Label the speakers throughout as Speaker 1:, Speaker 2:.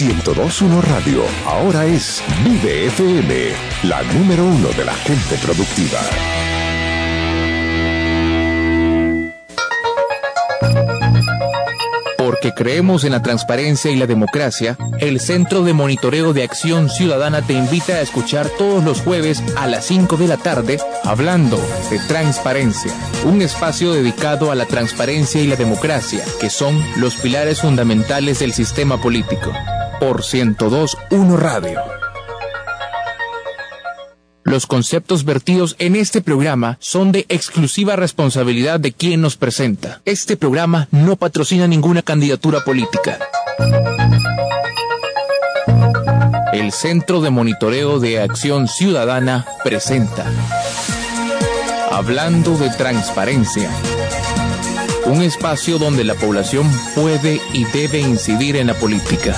Speaker 1: ...1021 Radio, ahora es Vive FM, la número uno de la gente productiva.
Speaker 2: Porque creemos en la transparencia y la democracia, el Centro de Monitoreo de Acción Ciudadana te invita a escuchar todos los jueves a las 5 de la tarde Hablando de Transparencia, un espacio dedicado a la transparencia y la democracia, que son los pilares fundamentales del sistema político. Por 1021 Radio. Los conceptos vertidos en este programa son de exclusiva responsabilidad de quien nos presenta. Este programa no patrocina ninguna candidatura política. El Centro de Monitoreo de Acción Ciudadana presenta Hablando de Transparencia. Un espacio donde la población puede y debe incidir en la política.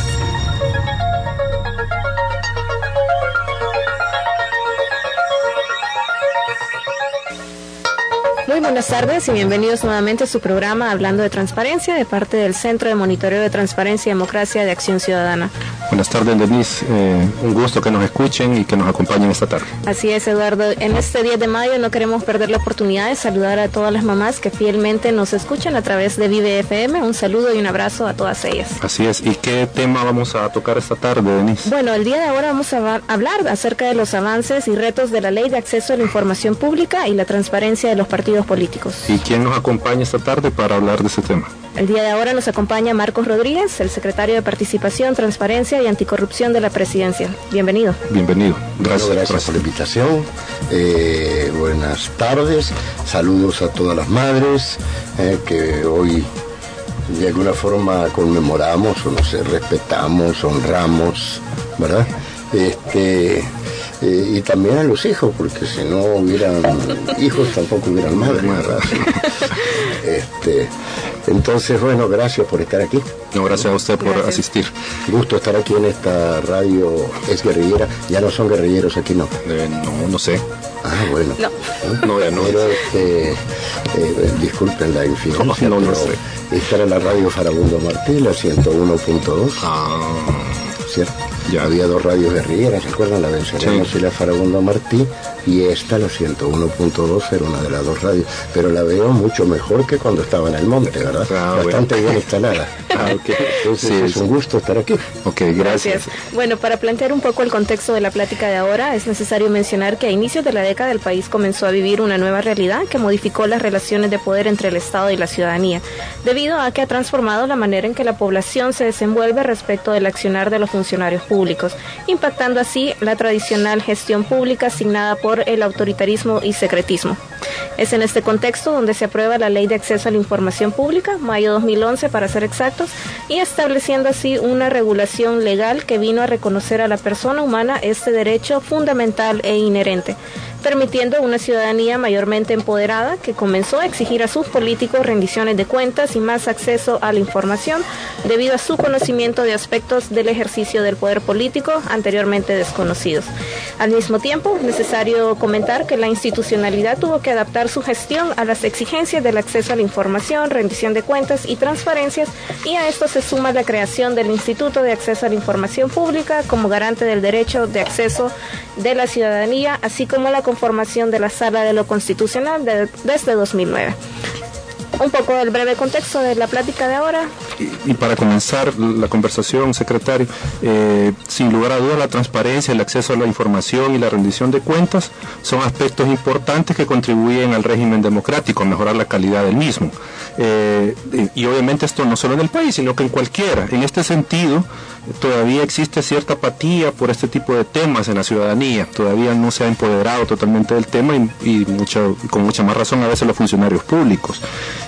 Speaker 3: Muy buenas tardes y bienvenidos nuevamente a su programa Hablando de Transparencia de parte del Centro de Monitoreo de Transparencia y Democracia de Acción Ciudadana.
Speaker 4: Buenas tardes, Denise. Eh, un gusto que nos escuchen y que nos acompañen esta tarde.
Speaker 3: Así es, Eduardo. En este 10 de mayo no queremos perder la oportunidad de saludar a todas las mamás que fielmente nos escuchan a través de Vive FM. Un saludo y un abrazo a todas ellas.
Speaker 4: Así es. ¿Y qué tema vamos a tocar esta tarde, Denise?
Speaker 3: Bueno, el día de ahora vamos a hablar acerca de los avances y retos de la Ley de Acceso a la Información Pública y la transparencia de los partidos políticos.
Speaker 4: ¿Y quién nos acompaña esta tarde para hablar de ese tema?
Speaker 3: El día de ahora nos acompaña Marcos Rodríguez, el secretario de Participación, Transparencia y Anticorrupción de la Presidencia. Bienvenido.
Speaker 4: Bienvenido.
Speaker 5: Gracias, gracias por la invitación. Eh, buenas tardes. Saludos a todas las madres eh, que hoy de alguna forma conmemoramos o no sé, respetamos, honramos, ¿verdad? Este, eh, y también a los hijos, porque si no hubieran hijos tampoco hubieran madres. ¿verdad? este, entonces, bueno, gracias por estar aquí.
Speaker 4: No, gracias a usted por asistir.
Speaker 5: Gusto estar aquí en esta radio, es guerrillera. Ya no son guerrilleros aquí, ¿no?
Speaker 4: Eh, no, no sé.
Speaker 5: Ah, bueno.
Speaker 3: No,
Speaker 4: no ya no.
Speaker 5: Pero, este, eh, disculpen la infidencia,
Speaker 4: No, no, sé.
Speaker 5: estar en la radio Farabundo Martí, la 101.2,
Speaker 4: Ah,
Speaker 5: ¿cierto?
Speaker 4: Ya.
Speaker 5: Había dos radios guerrilleras, ¿se acuerdan? La Venceremos
Speaker 4: Sí.
Speaker 5: y la Farabundo Martí, y esta, la 101.2, era una de las dos radios. Pero la veo mucho mejor que cuando estaba en el monte, ¿verdad?
Speaker 4: Ah,
Speaker 5: Bastante bien instalada.
Speaker 4: Ah, ok.
Speaker 5: Entonces
Speaker 4: Sí,
Speaker 5: es
Speaker 4: sí.
Speaker 5: un gusto estar aquí.
Speaker 4: ok, gracias.
Speaker 3: Gracias. Bueno, para plantear un poco el contexto de la plática de ahora, es necesario mencionar que a inicios de la década el país comenzó a vivir una nueva realidad que modificó las relaciones de poder entre el Estado y la ciudadanía, debido a que ha transformado la manera en que la población se desenvuelve respecto del accionar de los funcionarios públicos, impactando así la tradicional gestión pública asignada por el autoritarismo y secretismo. Es en este contexto donde se aprueba la Ley de Acceso a la Información Pública, mayo 2011 para ser exactos, y estableciendo así una regulación legal que vino a reconocer a la persona humana este derecho fundamental e inherente, permitiendo una ciudadanía mayormente empoderada que comenzó a exigir a sus políticos rendiciones de cuentas y más acceso a la información debido a su conocimiento de aspectos del ejercicio del poder político anteriormente desconocidos. Al mismo tiempo, es necesario comentar que la institucionalidad tuvo que adaptar su gestión a las exigencias del acceso a la información, rendición de cuentas y transparencias, y a esto se suma la creación del Instituto de Acceso a la Información Pública como garante del derecho de acceso de la ciudadanía, así como la conformación de la Sala de lo Constitucional de- desde 2009. Un poco del breve contexto de la plática de ahora.
Speaker 4: Y, y para comenzar la conversación, secretario, eh, sin lugar a dudas la transparencia, el acceso a la información y la rendición de cuentas son aspectos importantes que contribuyen al régimen democrático, a mejorar la calidad del mismo. Eh, y, y obviamente esto no solo en el país, sino que en cualquiera. En este sentido, todavía existe cierta apatía por este tipo de temas en la ciudadanía. Todavía no se ha empoderado totalmente del tema y, y con mucha más razón a veces los funcionarios públicos.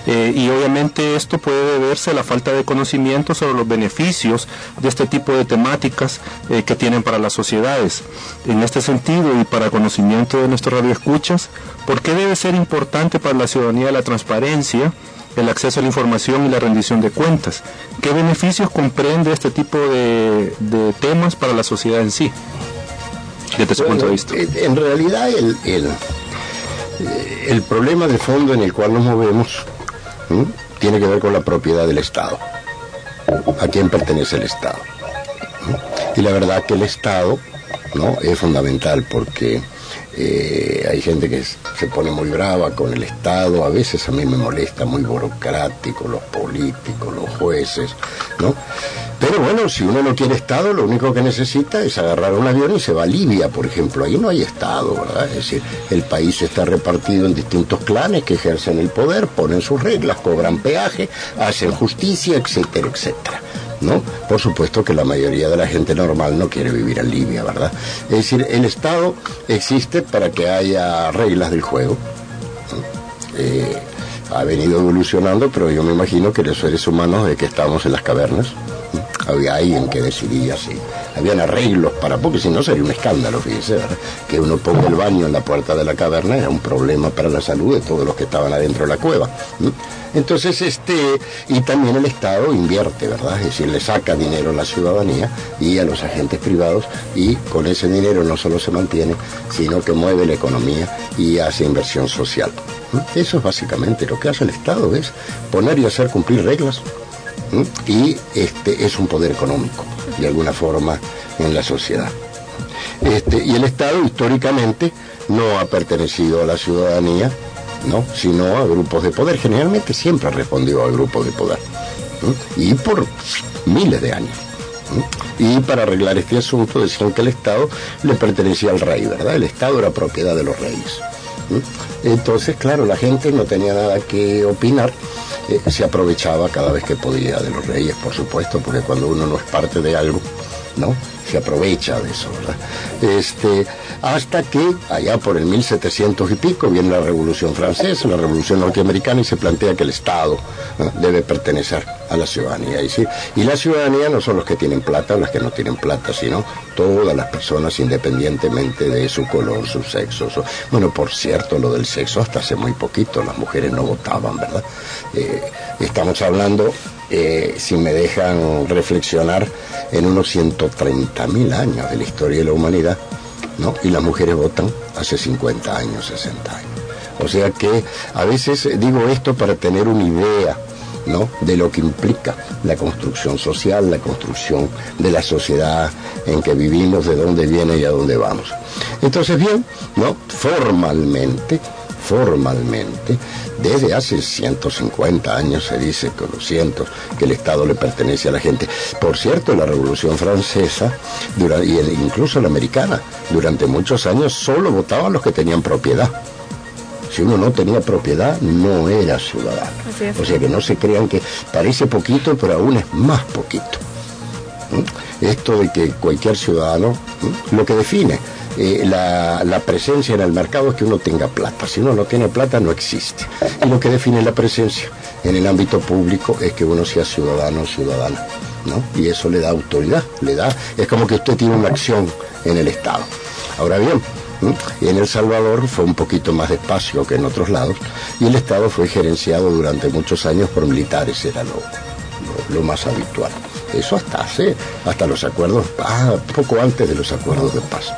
Speaker 4: Eh, y obviamente esto puede deberse a la falta de de conocimiento sobre los beneficios de este tipo de temáticas eh, que tienen para las sociedades. En este sentido y para conocimiento de nuestros radioescuchas, ¿por qué debe ser importante para la ciudadanía la transparencia? El acceso a la información y la rendición de cuentas. ¿Qué beneficios comprende este tipo de, temas para la sociedad en sí? Desde su punto de vista.
Speaker 5: En realidad el, el, problema de fondo en el cual nos movemos tiene que ver con la propiedad del Estado. ¿A quién pertenece el Estado? Y la verdad que el Estado ¿no? es fundamental porque eh, hay gente que se pone muy brava con el Estado, a veces a mí me molesta, muy burocrático, los políticos, los jueces, ¿no? Pero bueno, si uno no quiere Estado, lo único que necesita es agarrar un avión y se va a Libia, por ejemplo. Ahí no hay Estado, ¿verdad? Es decir, el país está repartido en distintos clanes que ejercen el poder, ponen sus reglas, cobran peaje, hacen justicia, etcétera, etcétera. ¿No? Por supuesto que la mayoría de la gente normal no quiere vivir en Libia, ¿verdad? Es decir, el Estado existe para que haya reglas del juego. Eh, ha venido evolucionando, pero yo me imagino que los seres humanos de que estamos en las cavernas, había alguien que decidía si habían arreglos para, porque si no sería un escándalo, fíjese, que uno ponga el baño en la puerta de la caverna era un problema para la salud de todos los que estaban adentro de la cueva. Entonces, este, y también el Estado invierte, ¿verdad? Es decir, le saca dinero a la ciudadanía y a los agentes privados y con ese dinero no solo se mantiene, sino que mueve la economía y hace inversión social. Eso es básicamente lo que hace el Estado, es poner y hacer cumplir reglas y este es un poder económico, de alguna forma, en la sociedad. Este, y el Estado históricamente no ha pertenecido a la ciudadanía, ¿no? sino a grupos de poder. Generalmente siempre ha respondido a grupos de poder. Y por miles de años. Y para arreglar este asunto decían que el Estado le pertenecía al rey, ¿verdad? El Estado era propiedad de los reyes. Entonces, claro, la gente no tenía nada que opinar eh, se aprovechaba cada vez que podía de los reyes, por supuesto, porque cuando uno no es parte de algo, ¿no? Se aprovecha de eso, ¿verdad? Este, hasta que allá por el 1700 y pico viene la Revolución Francesa, la Revolución Norteamericana y se plantea que el Estado debe pertenecer a la ciudadanía. Y, sí, y la ciudadanía no son los que tienen plata o las que no tienen plata, sino todas las personas independientemente de su color, su sexo. Bueno, por cierto, lo del sexo hasta hace muy poquito, las mujeres no votaban, ¿verdad? Eh, estamos hablando eh, si me dejan reflexionar, en unos 130 mil años de la historia de la humanidad, ¿no? Y las mujeres votan hace 50 años, 60 años. O sea que a veces digo esto para tener una idea, ¿no? De lo que implica la construcción social, la construcción de la sociedad en que vivimos, de dónde viene y a dónde vamos. Entonces, bien, ¿no? Formalmente, formalmente, desde hace 150 años se dice, con los cientos, que el Estado le pertenece a la gente. Por cierto, la Revolución Francesa y incluso la americana, durante muchos años solo votaban los que tenían propiedad. Si uno no tenía propiedad, no era ciudadano. O sea que no se crean que parece poquito, pero aún es más poquito. ¿Mm? Esto de que cualquier ciudadano, ¿Mm? lo que define eh, la, presencia en el mercado es que uno tenga plata. Si uno no tiene plata, no existe. Y lo que define la presencia en el ámbito público es que uno sea ciudadano o ciudadana. ¿no? Y eso le da autoridad, le da. Es como que usted tiene una acción en el Estado. Ahora bien, en El Salvador fue un poquito más despacio que en otros lados y el Estado fue gerenciado durante muchos años por militares, era lo, más habitual. Eso hasta hace, hasta los acuerdos, ah, poco antes de los acuerdos de paz.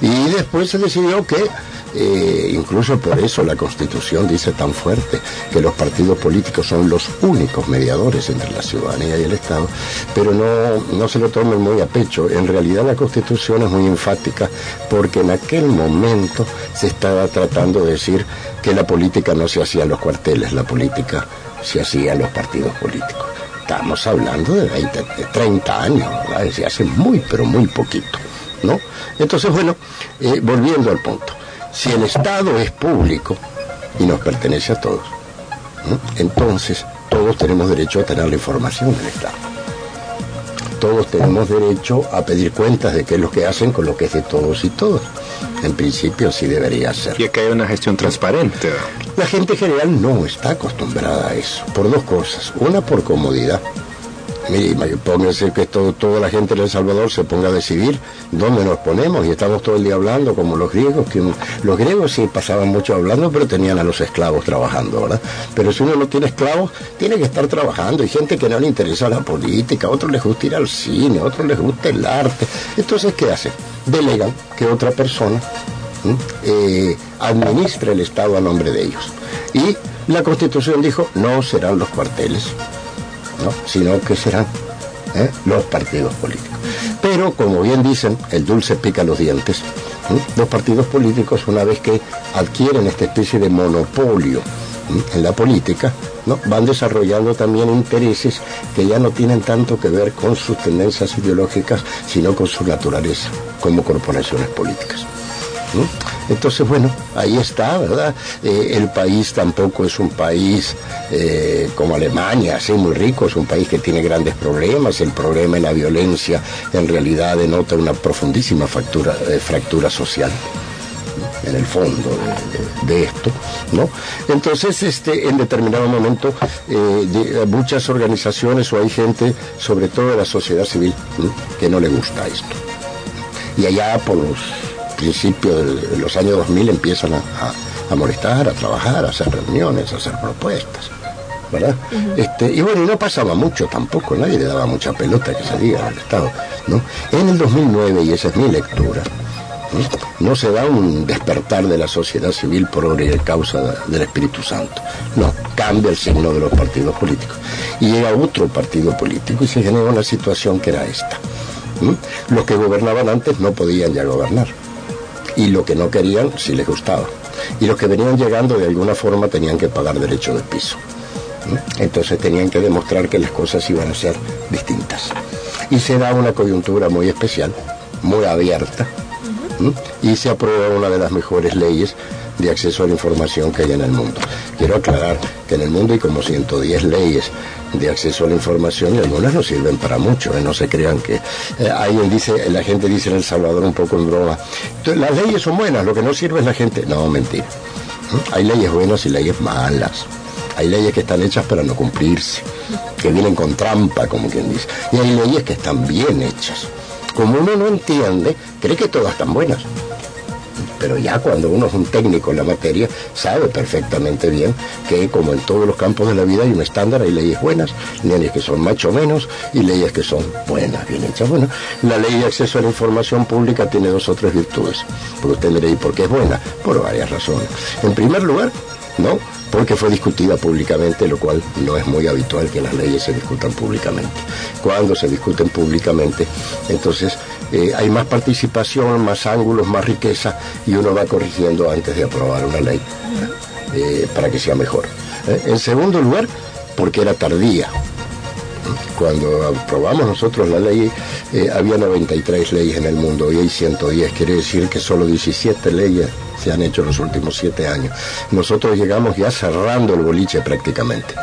Speaker 5: Y después se decidió que, eh, incluso por eso la Constitución dice tan fuerte, que los partidos políticos son los únicos mediadores entre la ciudadanía y el Estado, pero no, no se lo tomen muy a pecho. En realidad la Constitución es muy enfática porque en aquel momento se estaba tratando de decir que la política no se hacía en los cuarteles, la política se hacía en los partidos políticos. Estamos hablando de 20, de 30 años, ¿verdad? Desde hace muy, pero muy poquito. ¿No? Entonces, bueno, eh, volviendo al punto, si el Estado es público y nos pertenece a todos, entonces todos tenemos derecho a tener la información del Estado. Todos tenemos derecho a pedir cuentas de qué es lo que hacen con lo que es de todos y todos. En principio sí debería ser.
Speaker 4: Y que hay una gestión transparente.
Speaker 5: La gente general no está acostumbrada a eso, por dos cosas. Una, por comodidad. Pónganse que toda la gente de El Salvador se ponga a decidir dónde nos ponemos y estamos todo el día hablando como los griegos, que los griegos sí pasaban mucho hablando, pero tenían a los esclavos trabajando, ¿verdad? Pero si uno no tiene esclavos, tiene que estar trabajando. Hay gente que no le interesa la política, a otros les gusta ir al cine, a otros les gusta el arte. Entonces, ¿qué hacen? Delegan que otra persona eh, administre el Estado a nombre de ellos. Y la Constitución dijo, no serán los cuarteles, sino que serán ¿eh? los partidos políticos. Pero, como bien dicen, el dulce pica los dientes. Los partidos políticos, una vez que adquieren esta especie de monopolio en la política, ¿no? van desarrollando también intereses que ya no tienen tanto que ver con sus tendencias ideológicas, sino con su naturaleza como corporaciones políticas. Entonces, bueno, ahí está, ¿verdad? Eh, el país tampoco es un país eh, como Alemania, así muy rico, es un país que tiene grandes problemas, el problema y la violencia en realidad denota una profundísima fractura, eh, fractura social en el fondo de, esto, ¿no? Entonces, este, en determinado momento, muchas organizaciones o hay gente, sobre todo de la sociedad civil, que no le gusta esto. Y allá por los principio de los años 2000 empiezan a, molestar, a trabajar, a hacer reuniones, a hacer propuestas. ¿verdad? este, y bueno, y no pasaba mucho tampoco, nadie le daba mucha pelota que salía al Estado. ¿no? En el 2009, y esa es mi lectura, ¿no? se da un despertar de la sociedad civil por obra y causa del Espíritu Santo. No, cambia el signo de los partidos políticos. Y llega otro partido político y se genera una situación que era esta. Los que gobernaban antes no podían ya gobernar y lo que no querían si les gustaba. Y los que venían llegando de alguna forma tenían que pagar derecho de piso. Entonces tenían que demostrar que las cosas iban a ser distintas. Y se da una coyuntura muy especial, muy abierta, y se aprueba una de las mejores leyes de acceso a la información que hay en el mundo. Quiero aclarar que en el mundo hay como 110 leyes de acceso a la información y algunas no sirven para mucho, ¿eh? no se crean que eh, dice, la gente dice en El Salvador un poco en broma, las leyes son buenas, lo que no sirve es la gente. No, mentira. Hay leyes buenas y leyes malas. Hay leyes que están hechas para no cumplirse, que vienen con trampa, como quien dice. Y hay leyes que están bien hechas. Como uno no entiende, cree que todas están buenas pero ya cuando uno es un técnico en la materia, sabe perfectamente bien que como en todos los campos de la vida hay un estándar, hay leyes buenas, leyes que son más o menos y leyes que son buenas, bien hechas. Bueno, la ley de acceso a la información pública tiene dos o tres virtudes. Porque usted me ¿y por qué es buena? Por varias razones. En primer lugar, ¿no? porque fue discutida públicamente, lo cual no es muy habitual que las leyes se discutan públicamente. Cuando se discuten públicamente, entonces eh, hay más participación, más ángulos, más riqueza y uno va corrigiendo antes de aprobar una ley eh, para que sea mejor. ¿eh? En segundo lugar, porque era tardía. Cuando aprobamos nosotros la ley, había 93 leyes en el mundo, hoy hay 110, quiere decir que solo 17 leyes se han hecho en los últimos 7 años. Nosotros llegamos ya cerrando el boliche prácticamente.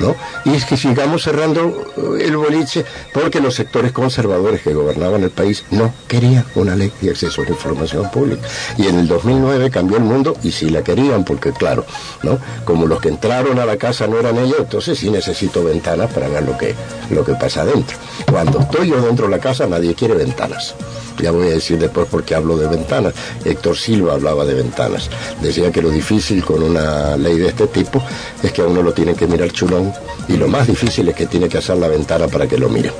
Speaker 5: ¿No? Y es que sigamos cerrando eh, el boliche porque los sectores conservadores que gobernaban el país no querían una ley de acceso a la información pública. Y en el 2009 cambió el mundo y sí la querían porque, claro, ¿no? Como los que entraron a la casa no eran ellos, entonces sí necesito ventanas para ver lo que, lo que pasa adentro. Cuando estoy yo dentro de la casa nadie quiere ventanas. Ya voy a decir después por qué hablo de ventanas. Héctor Silva hablaba de ventanas. Decía que lo difícil con una ley de este tipo es que a uno lo tiene que mirar chulón y lo más difícil es que tiene que hacer la ventana para que lo mire.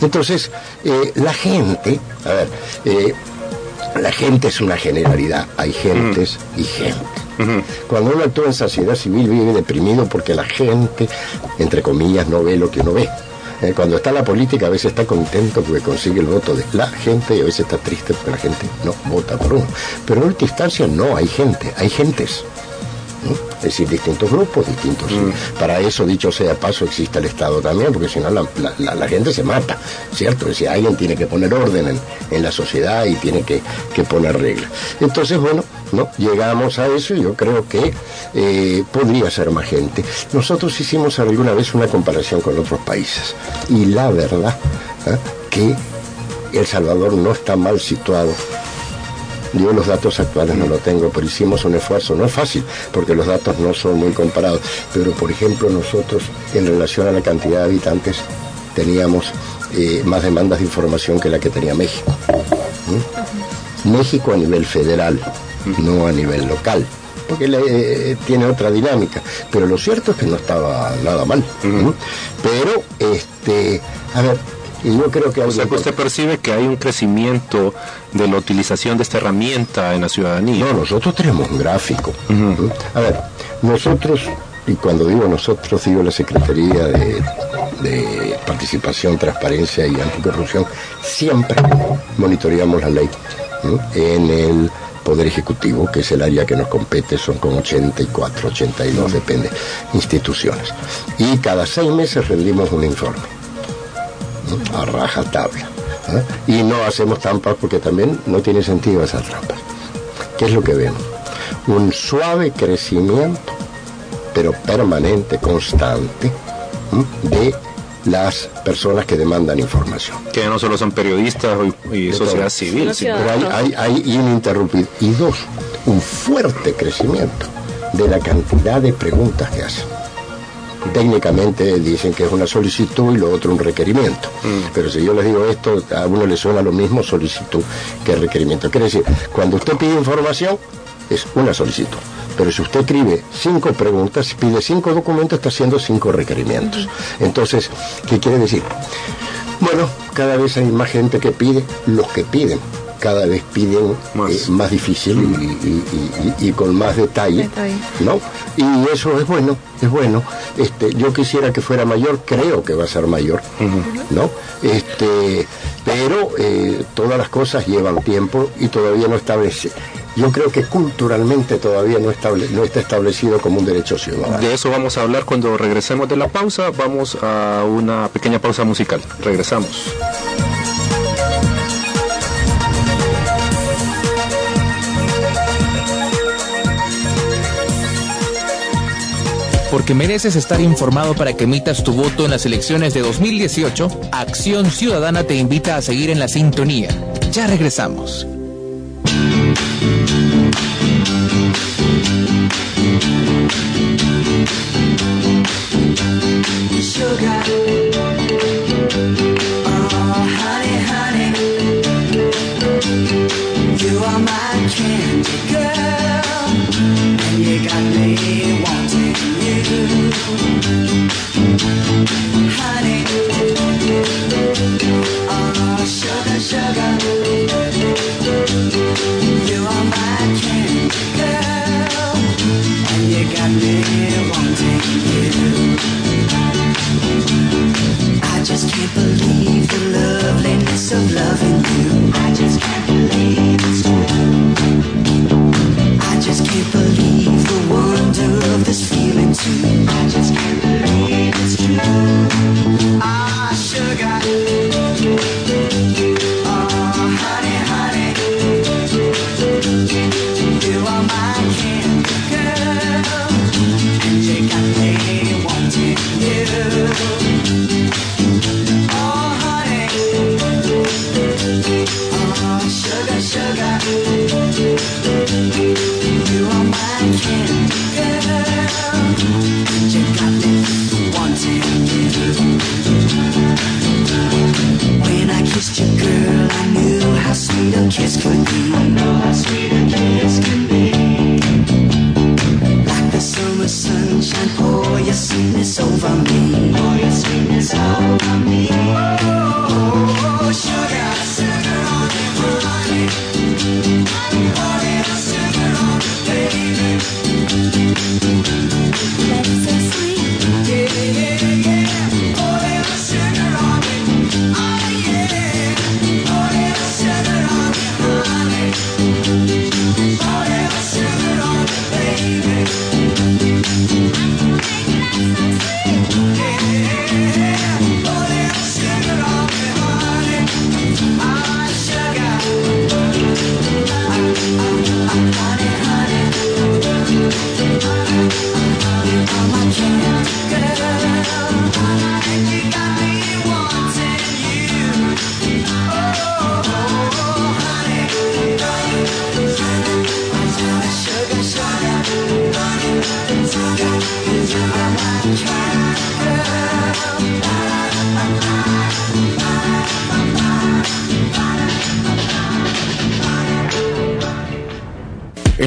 Speaker 5: Entonces, eh, la gente, a ver, eh, la gente es una generalidad, hay gentes y gente. Cuando uno actúa en sociedad civil vive deprimido porque la gente, entre comillas, no ve lo que uno ve. Eh, cuando está la política a veces está contento porque consigue el voto de la gente y a veces está triste porque la gente no vota por uno. Pero en última instancia no hay gente, hay gentes. Es decir, distintos grupos, distintos. Mm. Para eso, dicho sea paso, existe el Estado también, porque si no la, gente se mata, ¿cierto? Es decir, alguien tiene que poner orden en, la sociedad y tiene que, poner reglas. Entonces, bueno, no llegamos a eso y yo creo que eh, podría ser más gente. Nosotros hicimos alguna vez una comparación con otros países y la verdad ¿eh? que El Salvador no está mal situado Yo los datos actuales no los tengo, pero hicimos un esfuerzo. No es fácil, porque los datos no son muy comparados. Pero, por ejemplo, nosotros, en relación a la cantidad de habitantes, teníamos eh, más demandas de información que la que tenía México. México a nivel federal, no a nivel local porque eh, tiene otra dinámica. Pero lo cierto es que no estaba nada mal. Pero, este, a ver, yo creo que...
Speaker 4: O sea, que usted percibe que hay un crecimiento de la utilización de esta herramienta en la ciudadanía.
Speaker 5: No, nosotros tenemos un gráfico. A ver, nosotros, y cuando digo nosotros, digo la Secretaría de, de Participación, Transparencia y Anticorrupción, siempre monitoreamos la ley en el Poder Ejecutivo, que es el área que nos compete, son como 84, 82, depende, instituciones. Y cada seis meses rendimos un informe, a raja tabla. Y no hacemos trampas porque también no tiene sentido esas trampas. ¿Qué es lo que vemos? Un suave crecimiento, pero permanente, constante, de las personas que demandan información.
Speaker 4: Que no solo son periodistas y, sociedad civil,
Speaker 5: pero hay, hay, hay ininterrumpido. Y dos, un fuerte crecimiento de la cantidad de preguntas que hacen. Técnicamente dicen que es una solicitud y lo otro un requerimiento. Mm. Pero si yo les digo esto, a uno le suena lo mismo solicitud que requerimiento. Quiere decir, cuando usted pide información, es una solicitud. Pero si usted escribe cinco preguntas, pide cinco documentos, está haciendo cinco requerimientos. Entonces, ¿qué quiere decir? Bueno, cada vez hay más gente que pide, los que piden cada vez piden más, eh, difícil y, con más detalle, ¿no? Y eso es bueno, es bueno. Este, yo quisiera que fuera mayor, creo que va a ser mayor, ¿no? Este, pero eh, todas las cosas llevan tiempo y todavía no establece yo creo que culturalmente todavía no, estable, no está establecido como un derecho ciudadano.
Speaker 4: De eso vamos a hablar cuando regresemos de la pausa. Vamos a una pequeña pausa musical. Regresamos.
Speaker 6: Porque mereces estar informado para que emitas tu voto en las elecciones de 2018, Acción Ciudadana te invita a seguir en la sintonía. Ya regresamos.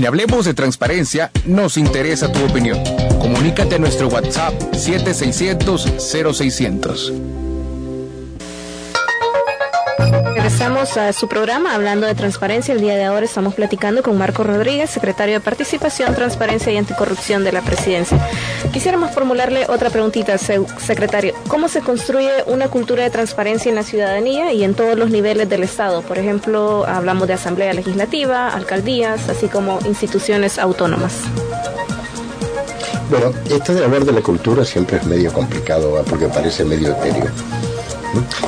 Speaker 2: Hablemos de Transparencia nos interesa tu opinión. Comunícate a nuestro WhatsApp 7600 0600.
Speaker 3: Regresamos a su programa hablando de transparencia. El día de ahora estamos platicando con Marco Rodríguez, secretario de Participación, Transparencia y Anticorrupción de la Presidencia. Quisiéramos formularle otra preguntita, secretario. ¿Cómo se construye una cultura de transparencia en la ciudadanía y en todos los niveles del Estado? Por ejemplo, hablamos de Asamblea Legislativa, alcaldías, así como instituciones autónomas.
Speaker 5: Bueno, esto de hablar de la cultura siempre es medio complicado, porque parece medio etéreo.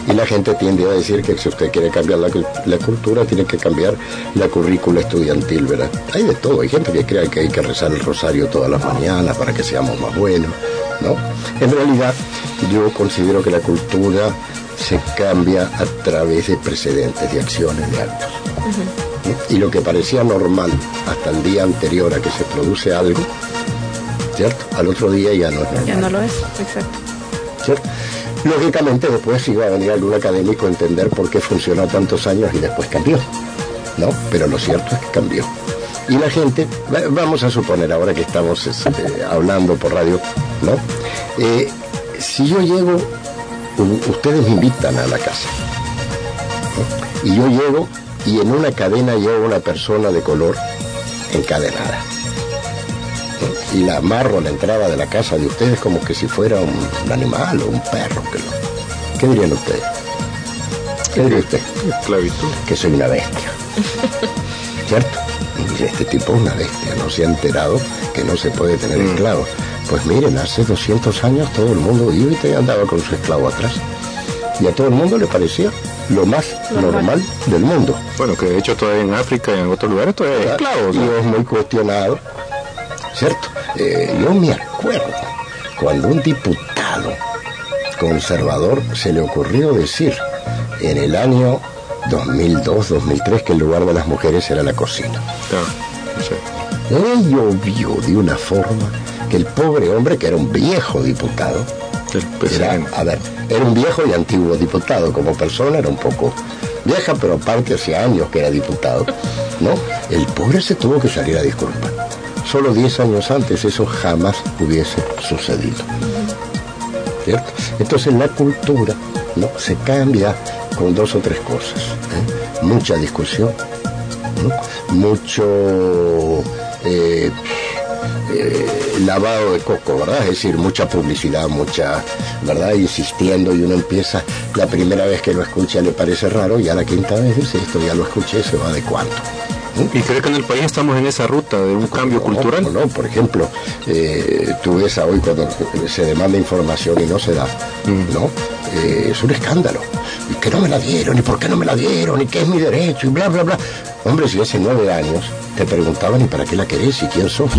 Speaker 5: Y la gente tiende a decir que si usted quiere cambiar la, cultura, tiene que cambiar la currícula estudiantil, ¿verdad? Hay de todo. Hay gente que cree que hay que rezar el rosario todas las mañanas para que seamos más buenos, ¿no? En realidad, yo considero que la cultura se cambia a través de precedentes, de acciones, de actos. Y lo que parecía normal hasta el día anterior a que se produce algo, ¿cierto? Al otro día ya no es normal.
Speaker 3: Ya no lo es, exacto.
Speaker 5: ¿Cierto? Lógicamente después iba a venir algún académico a entender por qué funcionó tantos años y después cambió. ¿No? Pero lo cierto es que cambió. Y la gente, vamos a suponer ahora que estamos este, hablando por radio, ¿no? Eh, si yo llego, ustedes me invitan a la casa, y yo llego y en una cadena llevo una persona de color encadenada y la amarro a la entrada de la casa de ustedes como que si fuera un, animal o un perro. Que lo... ¿Qué dirían ustedes? ¿Qué diría usted?
Speaker 4: Esclavitud.
Speaker 5: Que soy una bestia. ¿Cierto? Y este tipo es una bestia, no se ha enterado que no se puede tener mm. esclavos. Pues miren, hace 200 años todo el mundo iba y andaba con su esclavo atrás. Y a todo el mundo le parecía lo más normal, del mundo.
Speaker 4: Bueno, que de hecho todavía en África y en otros lugares todavía hay esclavos.
Speaker 5: Y es muy cuestionado, ¿cierto? Eh, yo me acuerdo cuando un diputado conservador se le ocurrió decir en el año 2002-2003 que el lugar de las mujeres era la cocina. Ah, llovió de una forma que el pobre hombre, que era un viejo diputado, era, a ver, era un viejo y antiguo diputado, como persona era un poco vieja, pero aparte hace años que era diputado, ¿no? El pobre se tuvo que salir a disculpar. Solo 10 años antes eso jamás hubiese sucedido. ¿Cierto? Entonces la cultura ¿no? se cambia con dos o tres cosas. ¿eh? Mucha discusión, mucho eh, eh, lavado de coco, ¿verdad? Es decir, mucha publicidad, mucha, ¿verdad? Insistiendo y uno empieza, la primera vez que lo escucha le parece raro y a la quinta vez dice, esto ya lo escuché, se va de
Speaker 4: ¿Y cree que en el país estamos en esa ruta de un cambio cultural?
Speaker 5: No, por ejemplo, eh, tú ves a hoy cuando se demanda información y no se da, mm. ¿no? Eh, es un escándalo. Y que no me la dieron, y por qué no me la dieron, y qué es mi derecho, y bla, bla, bla. Hombre, si hace nueve años te preguntaban, ¿y para qué la querés? ¿Y quién sos?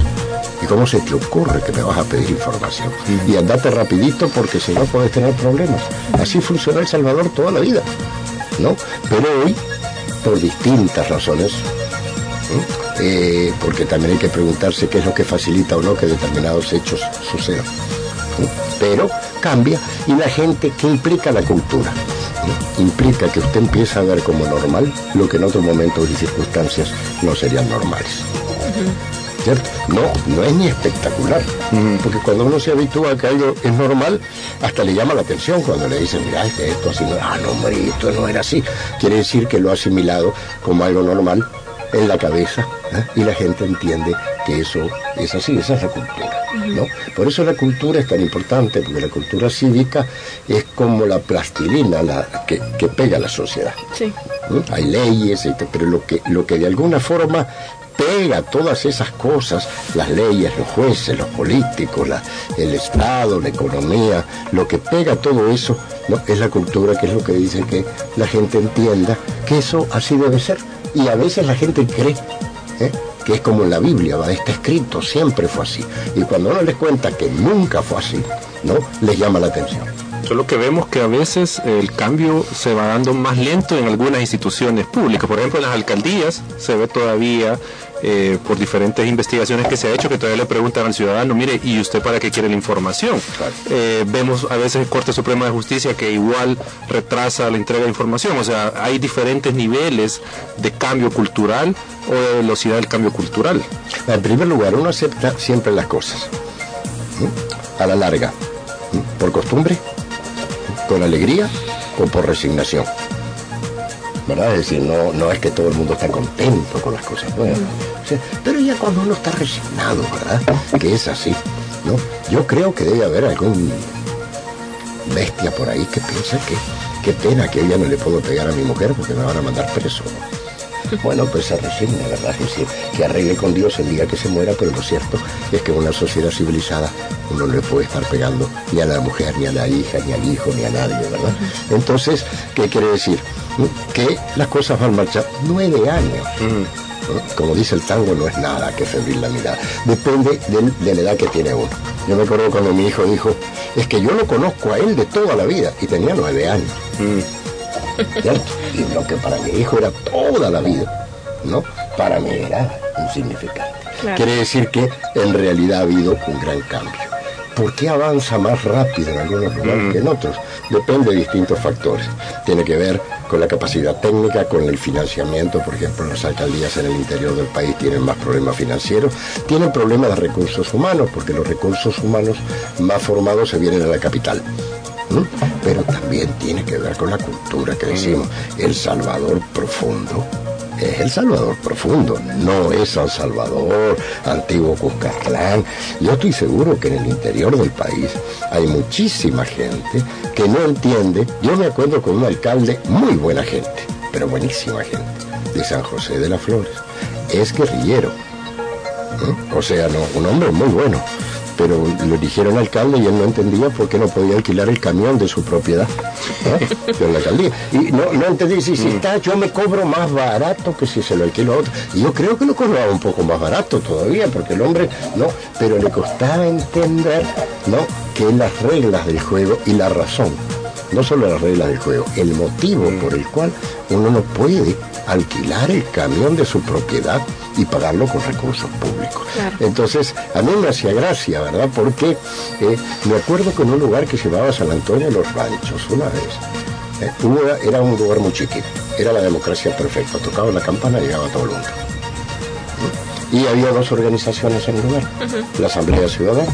Speaker 5: ¿Y cómo se te ocurre que me vas a pedir información? Mm. Y andate rapidito porque si no puedes tener problemas. Así funcionó El Salvador toda la vida, ¿no? Pero hoy, por distintas razones, eh, porque también hay que preguntarse qué es lo que facilita o no que determinados hechos sucedan. Pero cambia y la gente, ¿qué implica la cultura? Implica que usted empieza a ver como normal lo que en otros momentos y circunstancias no serían normales. ¿Cierto? No, no es ni espectacular. Porque cuando uno se habitúa a que algo es normal, hasta le llama la atención cuando le dicen, mira, esto así no, ah, no, hombre, esto no era así. Quiere decir que lo ha asimilado como algo normal en la cabeza ¿eh? y la gente entiende que eso es así, esa es la cultura. ¿no? Por eso la cultura es tan importante, porque la cultura cívica es como la plastilina la, que, pega a la sociedad.
Speaker 3: Sí.
Speaker 5: Hay leyes, pero lo que, lo que de alguna forma pega todas esas cosas, las leyes, los jueces, los políticos, el Estado, la economía, lo que pega todo eso ¿no? es la cultura, que es lo que dice que la gente entienda que eso así debe ser. Y a veces la gente cree ¿eh? que es como en la Biblia, ¿va? está escrito, siempre fue así. Y cuando uno les cuenta que nunca fue así, ¿no? Les llama la atención.
Speaker 4: Solo que vemos que a veces el cambio se va dando más lento en algunas instituciones públicas. Por ejemplo, en las alcaldías se ve todavía eh, por diferentes investigaciones que se ha hecho, que todavía le preguntan al ciudadano, mire, ¿y usted para qué quiere la información? Eh, vemos a veces el Corte Suprema de Justicia que igual retrasa la entrega de información, o sea, hay diferentes niveles de cambio cultural o de velocidad del cambio cultural.
Speaker 5: En primer lugar, uno acepta siempre las cosas, a la larga, por costumbre, con alegría o por resignación. ¿Verdad? Es decir, no, no es que todo el mundo está contento con las cosas pero ya cuando uno está resignado, ¿verdad? Que es así, ¿no? Yo creo que debe haber algún bestia por ahí que piensa que qué pena que ella no le puedo pegar a mi mujer porque me van a mandar preso. Bueno, pues se resigna, ¿verdad? Es decir, que arregle con Dios el día que se muera, pero lo cierto es que en una sociedad civilizada uno no le puede estar pegando ni a la mujer, ni a la hija, ni al hijo, ni a nadie, ¿verdad? Entonces, ¿qué quiere decir? Que las cosas van marchar nueve años. Como dice el tango, no es nada que febril la mirada. Depende de, la edad que tiene uno. Yo me acuerdo cuando mi hijo dijo, es que yo lo conozco a él de toda la vida y tenía nueve años. Y lo que para mi hijo era toda la vida, ¿no? Para mí era insignificante. Quiere decir que en realidad ha habido un gran cambio. ¿Por qué avanza más rápido en algunos lugares que en otros? Depende de distintos factores. Tiene que ver con la capacidad técnica, con el financiamiento. Por ejemplo, las alcaldías en el interior del país tienen más problemas financieros. Tienen problemas de recursos humanos, porque los recursos humanos más formados se vienen a la capital pero también tiene que ver con la cultura que decimos. El Salvador profundo es el Salvador profundo, no es San Salvador, antiguo Cuscatlán. Yo estoy seguro que en el interior del país hay muchísima gente que no entiende. Yo me acuerdo con un alcalde muy buena gente, pero buenísima gente, de San José de las Flores. Es guerrillero. O sea, no, un hombre muy bueno pero lo eligieron alcalde y él no entendía por qué no podía alquilar el camión de su propiedad la alcaldía. Y no, no entendí, si, si mm. está, yo me cobro más barato que si se lo alquilo a otro. Y yo creo que lo cobraba un poco más barato todavía, porque el hombre, no, pero le costaba entender, ¿no? Que las reglas del juego y la razón, no solo las reglas del juego, el motivo mm. por el cual uno no puede alquilar el camión de su propiedad y pagarlo con recursos públicos. Entonces, a mí me hacía gracia, ¿verdad? Porque eh, me acuerdo que en un lugar que se llamaba San Antonio los Ranchos, una vez, eh, era un lugar muy chiquito, era la democracia perfecta, tocaba la campana y llegaba todo el mundo. Y había dos organizaciones en el lugar, la Asamblea Ciudadana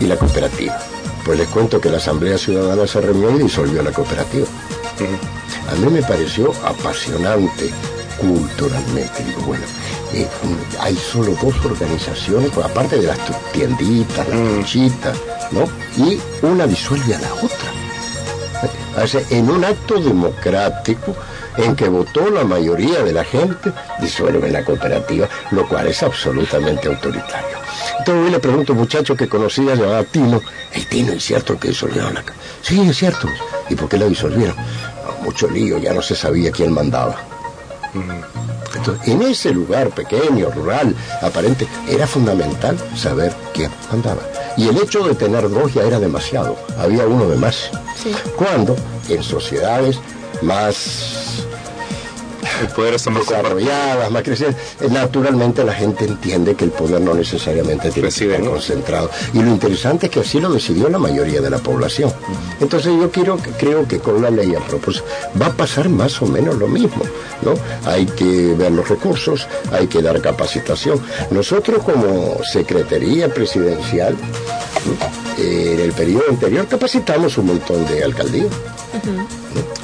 Speaker 5: y la Cooperativa. Pues les cuento que la Asamblea Ciudadana se reunió y disolvió la cooperativa. A mí me pareció apasionante culturalmente. Digo, bueno, eh, hay solo dos organizaciones, pues, aparte de las tienditas, las mm. ¿no? Y una disuelve a la otra. O en un acto democrático en que votó la mayoría de la gente, disuelve la cooperativa, lo cual es absolutamente autoritario. Entonces hoy le pregunto a un muchacho que conocía, llamado Tino, hey Tino, ¿es cierto que disolvieron la Sí, es cierto. ¿Y por qué la disolvieron? mucho lío, ya no se sabía quién mandaba. Entonces, en ese lugar pequeño, rural, aparente, era fundamental saber quién mandaba. Y el hecho de tener dos ya era demasiado, había uno de más. Cuando en sociedades más
Speaker 4: el poder está más
Speaker 5: desarrolladas, más crecidas. Eh, naturalmente la gente entiende que el poder no necesariamente tiene que estar concentrado. Y lo interesante es que así lo decidió la mayoría de la población. Entonces yo quiero, creo que con la ley a propósito va a pasar más o menos lo mismo. ¿no? Hay que ver los recursos, hay que dar capacitación. Nosotros como Secretaría Presidencial, en el periodo anterior capacitamos un montón de alcaldías.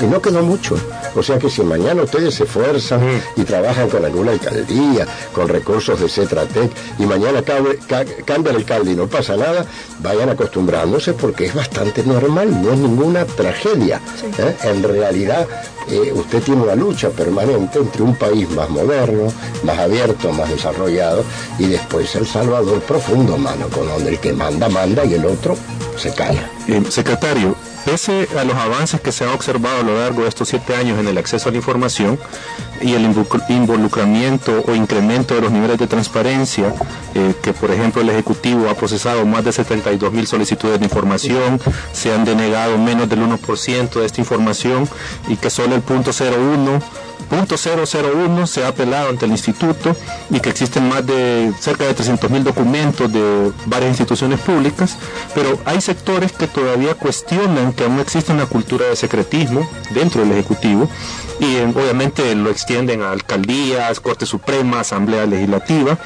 Speaker 5: Y no quedó mucho. O sea que si mañana ustedes se esfuerzan y trabajan con alguna alcaldía, con recursos de Cetratec, y mañana cambia el alcalde y no pasa nada, vayan acostumbrándose porque es bastante normal, no es ninguna tragedia. ¿eh? En realidad, eh, usted tiene una lucha permanente entre un país más moderno, más abierto, más desarrollado, y después El Salvador profundo, mano, con donde el que manda, manda y el otro se calla.
Speaker 4: Eh, secretario, pese a los avances que se han observado a lo largo de estos siete años en el acceso a la información y el involucramiento o incremento de los niveles de transparencia, eh, que por ejemplo el Ejecutivo ha procesado más de 72 mil solicitudes de información, se han denegado menos del 1% de esta información y que solo el punto 01 .001 se ha apelado ante el instituto y que existen más de cerca de 300 mil documentos de varias instituciones públicas, pero hay sectores que todavía cuestionan que aún existe una cultura de secretismo dentro del Ejecutivo y eh, obviamente lo extienden a alcaldías, Corte Suprema, Asamblea Legislativa.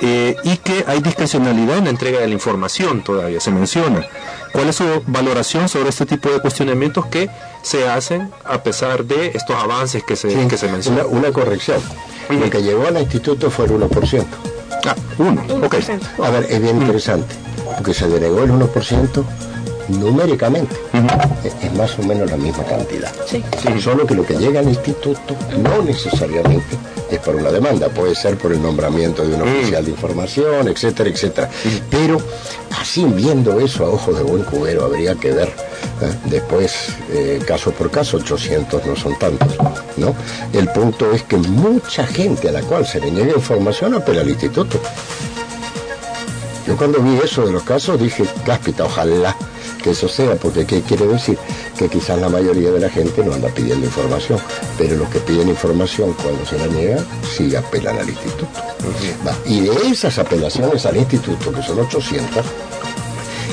Speaker 4: Eh, y que hay discrecionalidad en la entrega de la información, todavía se menciona. ¿Cuál es su valoración sobre este tipo de cuestionamientos que se hacen a pesar de estos avances que se, que se mencionan?
Speaker 5: Una, corrección. Lo que llegó al instituto fue el 1%.
Speaker 4: Ah, 1, ok.
Speaker 5: A ver, es bien interesante, porque se denegó el 1% numéricamente es más o menos la misma cantidad. Sí. Solo que lo que llega al instituto no necesariamente es por una demanda, puede ser por el nombramiento de un mm. oficial de información, etcétera, etcétera. Pero así viendo eso a ojos de buen cubero habría que ver ¿eh? después eh, caso por caso, 800 no son tantos, ¿no? El punto es que mucha gente a la cual se le niega información apela al instituto. Yo cuando vi eso de los casos dije, cáspita, ojalá que eso sea, porque ¿qué quiere decir? Que quizás la mayoría de la gente no anda pidiendo información, pero los que piden información cuando se la niegan, sí apelan al instituto. Y de esas apelaciones al instituto, que son 800,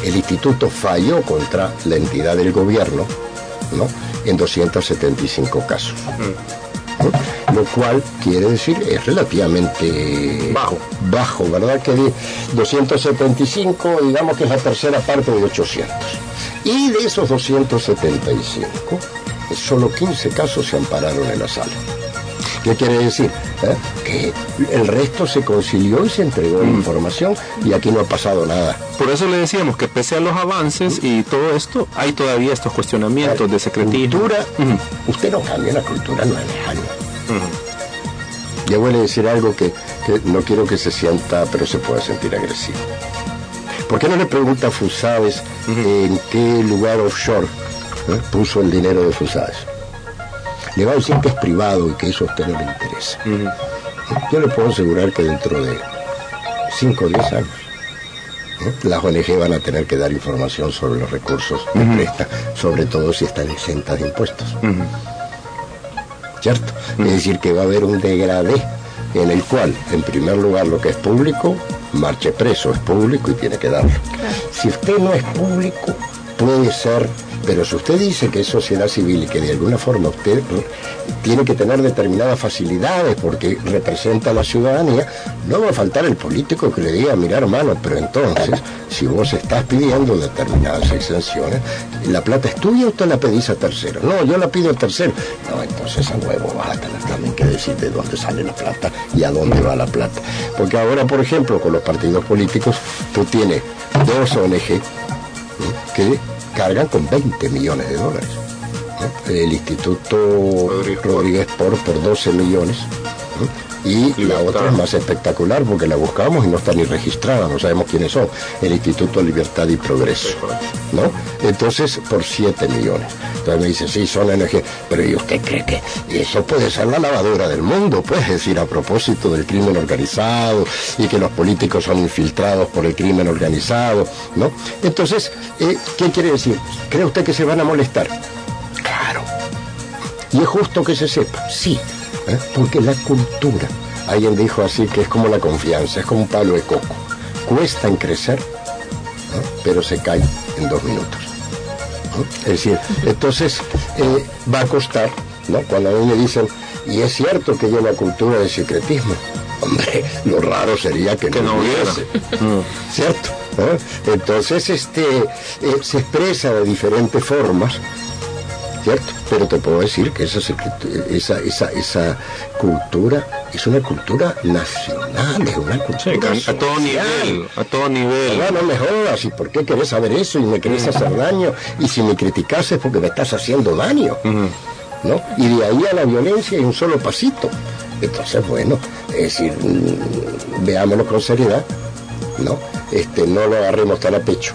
Speaker 5: el instituto falló contra la entidad del gobierno, ¿no? En 275 casos. Lo cual quiere decir es relativamente
Speaker 4: bajo,
Speaker 5: bajo, ¿verdad? Que de 275, digamos que es la tercera parte de 800. Y de esos 275, solo 15 casos se ampararon en la sala. ¿Qué quiere decir? ¿Eh? Que el resto se concilió y se entregó mm. información y aquí no ha pasado nada.
Speaker 4: Por eso le decíamos que pese a los avances y todo esto, hay todavía estos cuestionamientos de secretismo.
Speaker 5: Cultura, usted no cambia la cultura nueve años. Ya voy a decir algo que, no quiero que se sienta, pero se puede sentir agresivo. ¿Por qué no le pregunta a Fusades en qué lugar offshore ¿eh? puso el dinero de Fusades? Le va a decir que es privado y que eso a usted no le interesa. Yo le puedo asegurar que dentro de 5 o 10 años las ONG van a tener que dar información sobre los recursos que presta, sobre todo si están exentas de impuestos. ¿Cierto? Es decir, que va a haber un degradé en el cual, en primer lugar, lo que es público, marche preso, es público y tiene que darlo. Si usted no es público, puede ser pero si usted dice que es sociedad civil y que de alguna forma usted tiene que tener determinadas facilidades porque representa a la ciudadanía, no va a faltar el político que le diga, mira hermano, pero entonces, si vos estás pidiendo determinadas exenciones, la plata es tuya o usted la pedís a tercero. No, yo la pido a tercero. No, entonces a huevo vas a tener también que decir de dónde sale la plata y a dónde va la plata. Porque ahora, por ejemplo, con los partidos políticos, tú tienes dos ONG que cargan con 20 millones de dólares. El Instituto Rodríguez, por, por 12 millones. Y, la otra es más espectacular porque la buscamos y no está ni registrada, no sabemos quiénes son. El Instituto Libertad y Progreso. ¿no? Entonces, por 7 millones. Entonces me dice, sí, son energía. Pero ¿y usted cree que eso puede ser la lavadora del mundo? Pues decir, a propósito del crimen organizado y que los políticos son infiltrados por el crimen organizado, ¿no? Entonces, eh, ¿qué quiere decir? ¿Cree usted que se van a molestar? Claro. Y es justo que se sepa, sí, ¿eh? porque la cultura, alguien dijo así que es como la confianza, es como un palo de coco, cuesta en crecer, pero se cae en dos minutos. Es decir, entonces eh, va a costar, ¿no? Cuando a mí me dicen, y es cierto que una cultura de secretismo, hombre, lo raro sería que, no, hubiese, ¿cierto? Entonces, este, eh, se expresa de diferentes formas, ¿cierto? Pero te puedo decir que esa, esa, esa, esa cultura es una cultura nacional, es una cultura
Speaker 4: a, todo nivel, a todo nivel.
Speaker 5: No, no me jodas, ¿y por qué querés saber eso y me querés hacer daño? Y si me criticas es porque me estás haciendo daño, ¿no? Y de ahí a la violencia hay un solo pasito. Entonces, bueno, es decir, mm, veámoslo con seriedad, ¿no? Este, no lo agarremos tan a pecho.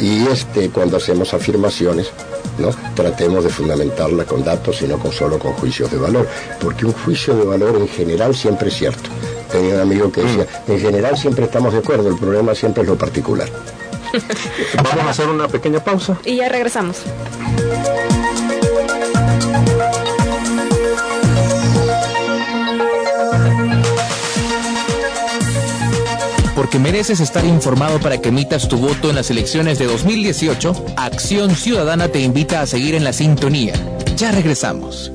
Speaker 5: Y este, cuando hacemos afirmaciones, ¿no? tratemos de fundamentarla con datos y no con solo con juicios de valor, porque un juicio de valor en general siempre es cierto. Tenía un amigo que decía, en general siempre estamos de acuerdo, el problema siempre es lo particular.
Speaker 4: Vamos a hacer una pequeña pausa.
Speaker 3: Y ya regresamos.
Speaker 2: Porque mereces estar informado para que emitas tu voto en las elecciones de 2018, Acción Ciudadana te invita a seguir en la sintonía. Ya regresamos.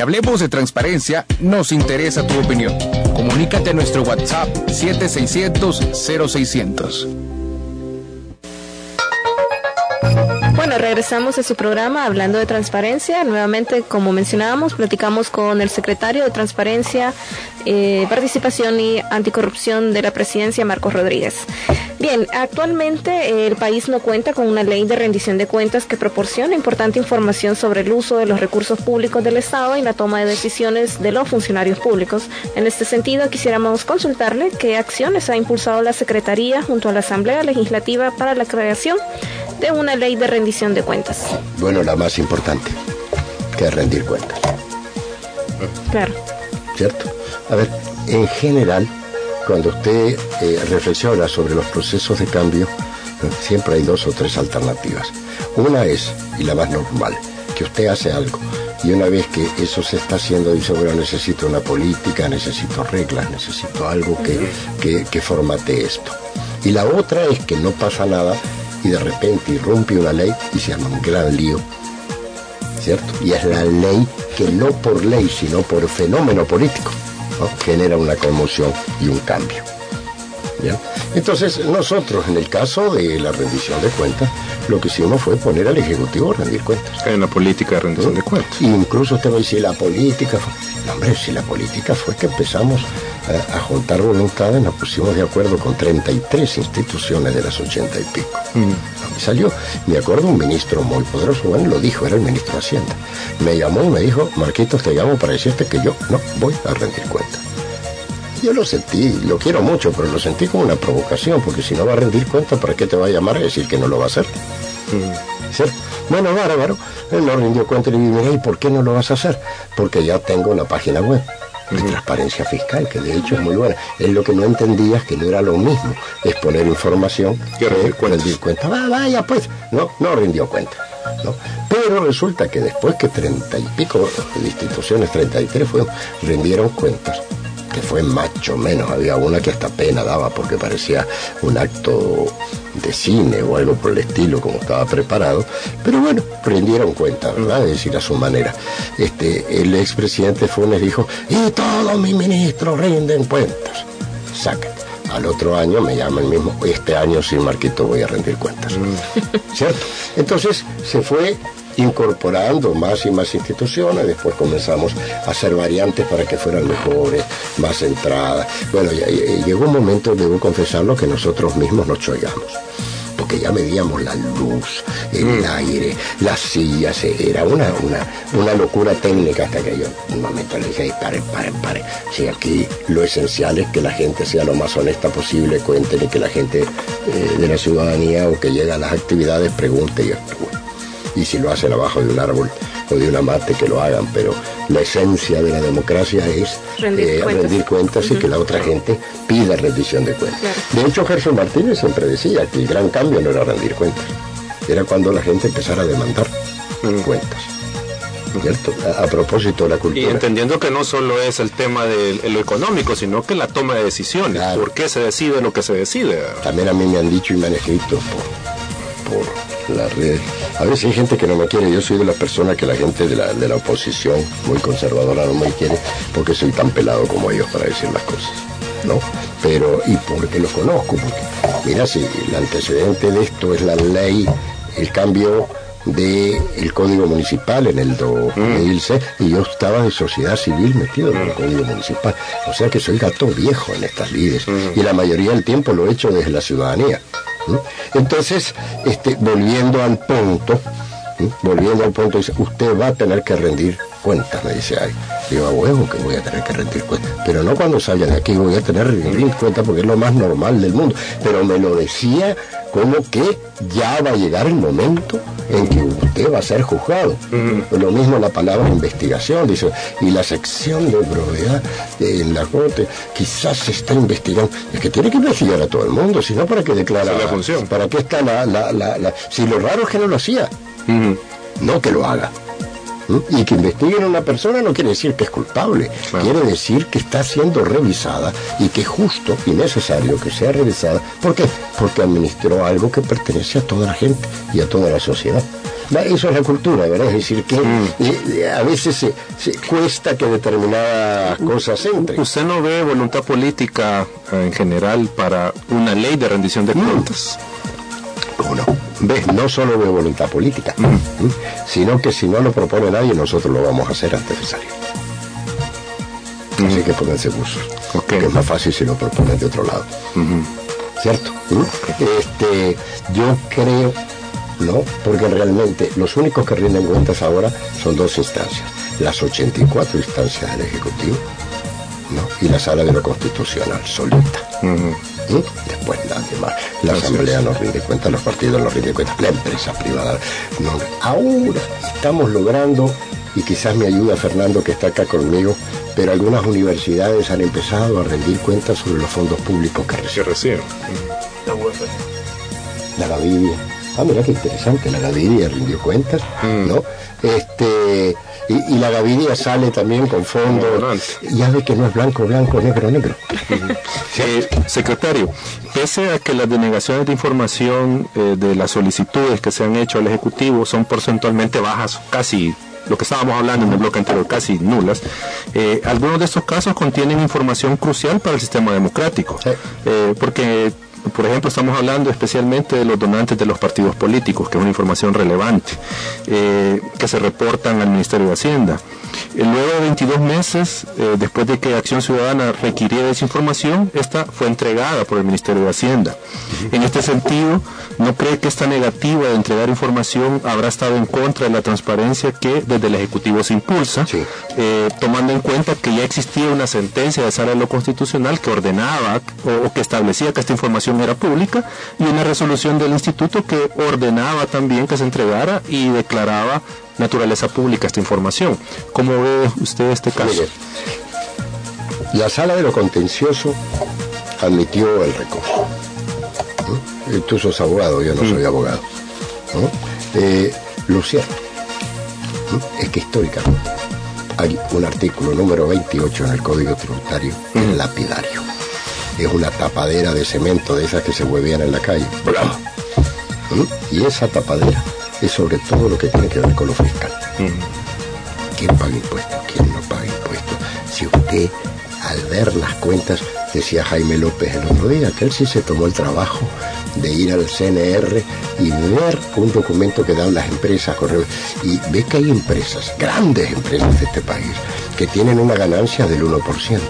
Speaker 2: Hablemos de Transparencia nos interesa tu opinión. Comunícate a nuestro WhatsApp 7600 0600.
Speaker 3: Bueno, regresamos a su programa hablando de transparencia. Nuevamente, como mencionábamos, platicamos con el secretario de Transparencia, eh, Participación y Anticorrupción de la Presidencia, Marcos Rodríguez. Bien, actualmente eh, el país no cuenta con una ley de rendición de cuentas que proporciona importante información sobre el uso de los recursos públicos del Estado y la toma de decisiones de los funcionarios públicos. En este sentido, quisiéramos consultarle qué acciones ha impulsado la Secretaría junto a la Asamblea Legislativa para la creación de una ley de rendición de cuentas.
Speaker 5: Bueno, la más importante, que es rendir cuentas.
Speaker 3: Claro.
Speaker 5: ¿Cierto? A ver, en general, cuando usted eh, reflexiona sobre los procesos de cambio, siempre hay dos o tres alternativas. Una es, y la más normal, que usted hace algo y una vez que eso se está haciendo, dice, bueno, necesito una política, necesito reglas, necesito algo que, que, que formate esto. Y la otra es que no pasa nada y de repente irrumpe una ley y se llama un gran lío. ¿Cierto? Y es la ley que no por ley, sino por fenómeno político, genera una conmoción y un cambio. ¿Bien? Entonces, nosotros, en el caso de la rendición de cuentas, lo que hicimos fue poner al Ejecutivo a rendir cuentas.
Speaker 4: En la política de rendición de cuentas.
Speaker 5: Incluso usted me dice, la política hombre, si la política fue que empezamos a, a, juntar voluntades, nos pusimos de acuerdo con 33 instituciones de las 80 y pico. Mm. Y salió, me acuerdo, un ministro muy poderoso, bueno, lo dijo, era el ministro de Hacienda. Me llamó y me dijo, Marquitos, te llamo para decirte que yo no voy a rendir cuentas. Yo lo sentí, lo quiero mucho, pero lo sentí como una provocación, porque si no va a rendir cuenta, ¿para qué te va a llamar a decir que no lo va a hacer? Mm. ¿Cierto? Bueno, bárbaro, él no rindió cuenta y le dije, ¿y por qué no lo vas a hacer? Porque ya tengo una página web de transparencia fiscal, que de hecho es muy buena. Él lo que no entendía es que no era lo mismo exponer información
Speaker 4: que rendir cuentas.
Speaker 5: rendir cuenta. Va, vaya, pues, no, no rindió cuenta. ¿no? Pero resulta que después que treinta y pico de instituciones, 33 fueron, rindieron cuentas, que fue macho menos, había una que hasta pena daba porque parecía un acto de cine o algo por el estilo como estaba preparado, pero bueno, rindieron cuenta, ¿verdad? Es decir, a su manera. Este, el expresidente Funes dijo, y todos mis ministros rinden cuentas. Sácate. Al otro año me llama el mismo, este año sí, Marquito, voy a rendir cuentas. ¿Cierto? Entonces se fue incorporando más y más instituciones, después comenzamos a hacer variantes para que fueran mejores, más centradas. Bueno, ya, ya, llegó un momento, debo confesarlo, que nosotros mismos nos chollamos. Porque ya medíamos la luz, el mm. aire, las sillas, era una, una, una locura técnica hasta que yo un momento le dije, paren, paren, paren. Si aquí lo esencial es que la gente sea lo más honesta posible, cuenten y que la gente eh, de la ciudadanía o que llega a las actividades pregunte y actúe y si lo hacen abajo de un árbol o de una mate que lo hagan, pero la esencia de la democracia es
Speaker 3: rendir
Speaker 5: eh,
Speaker 3: cuentas,
Speaker 5: rendir cuentas
Speaker 3: uh -huh.
Speaker 5: y que la otra gente pida rendición de cuentas.
Speaker 3: Claro.
Speaker 5: De hecho, Gerson Martínez siempre decía que el gran cambio no era rendir cuentas, era cuando la gente empezara a demandar uh -huh. cuentas. ¿Cierto? A, a, propósito de la cultura.
Speaker 4: Y entendiendo que no solo es el tema de lo económico, sino que la toma de decisiones. Claro. ¿Por qué se decide lo que se decide?
Speaker 5: También a mí me han dicho y me han escrito por, por las redes. A veces hay gente que no me quiere. Yo soy de la persona que la gente de la, de la oposición, muy conservadora, no me quiere porque soy tan pelado como ellos para decir las cosas. ¿no? Pero, y porque los conozco, porque, mira, si el antecedente de esto es la ley, el cambio del el código municipal en el 2006 mm. y yo estaba de sociedad civil metido en el código municipal o sea que soy gato viejo en estas lides mm. y la mayoría del tiempo lo he hecho desde la ciudadanía. Entonces este, volviendo al punto ¿no? volviendo al punto usted va a tener que rendir cuentas me dice ay digo a huevo que voy a tener que rendir cuentas pero no cuando salgan de aquí voy a tener que rendir cuentas porque es lo más normal del mundo pero me lo decía como que ya va a llegar el momento en que usted va a ser juzgado. Lo mismo la palabra investigación, dice, y la sección de propiedad en la corte quizás se está investigando. Es que tiene que investigar a todo el mundo, si no, ¿para qué declara?
Speaker 4: la función.
Speaker 5: ¿Para qué está la, la, la, la, Si lo raro es que no lo hacía, no que lo haga. Y que investiguen a una persona no quiere decir que es culpable, claro. quiere decir que está siendo revisada y que es justo y necesario que sea revisada. ¿Por qué? Porque administró algo que pertenece a toda la gente y a toda la sociedad. Eso es la cultura, ¿verdad? Es decir, que mm. a veces se, se, cuesta que determinadas cosas entren.
Speaker 4: ¿Usted no ve voluntad política en general para una ley de rendición de cuentas?
Speaker 5: ¿Cómo no? ves, no solo de voluntad política, sino que si no lo propone nadie, nosotros lo vamos a hacer antes de salir. Así que pónganse buzos. Que es más fácil si lo proponen de otro lado. ¿Cierto? Este, yo creo, ¿no? Porque realmente los únicos que rinden cuentas ahora son dos instancias. Las 84 instancias del Ejecutivo ¿no? y la Sala de lo Constitucional, solita. Después nadie más. La Asamblea no rinde cuentas, los partidos no rinden cuentas, la empresa privada. No. Ahora estamos logrando, y quizás me ayuda Fernando que está acá conmigo, pero algunas universidades han empezado a rendir cuentas sobre los fondos públicos que reciben.
Speaker 4: reciben.
Speaker 5: La Gavidia. Ah, mira qué interesante, la Gavidia rindió cuentas, ¿no? Este, y, y la Gavidia sale también con fondos. Ya ve que no es blanco, blanco, negro, negro.
Speaker 4: Eh, secretario, pese a que las denegaciones de información eh, de las solicitudes que se han hecho al Ejecutivo son porcentualmente bajas, casi lo que estábamos hablando en el bloque anterior, casi nulas, eh, algunos de estos casos contienen información crucial para el sistema democrático, Eh, porque por ejemplo, estamos hablando especialmente de los donantes de los partidos políticos, que es una información relevante, eh, que se reportan al Ministerio de Hacienda. Luego de 22 meses, eh, después de que Acción Ciudadana requiriera esa información, esta fue entregada por el Ministerio de Hacienda. En este sentido, ¿no cree que esta negativa de entregar información habrá estado en contra de la transparencia que desde el Ejecutivo se impulsa, eh, tomando en cuenta que ya existía una sentencia de sala de lo constitucional que ordenaba o, o que establecía que esta información era pública y una resolución del instituto que ordenaba también que se entregara y declaraba naturaleza pública esta información. ¿Cómo ve usted este caso?
Speaker 5: Mire, la sala de lo contencioso admitió el recurso. Eh, Tú sos abogado, yo no soy abogado. ¿no? Eh, lo cierto es que históricamente hay un artículo número 28 en el Código Tributario, es lapidario. Es una tapadera de cemento de esas que se huevean en la calle. ¿no? Y esa tapadera es sobre todo lo que tiene que ver con lo fiscal. ¿Quién paga impuestos? ¿Quién no paga impuestos? Si usted, al ver las cuentas, decía Jaime López el otro día, que él sí se tomó el trabajo de ir al CNR y ver un documento que dan las empresas, y ve que hay empresas, grandes empresas de este país, que tienen una ganancia del 1%.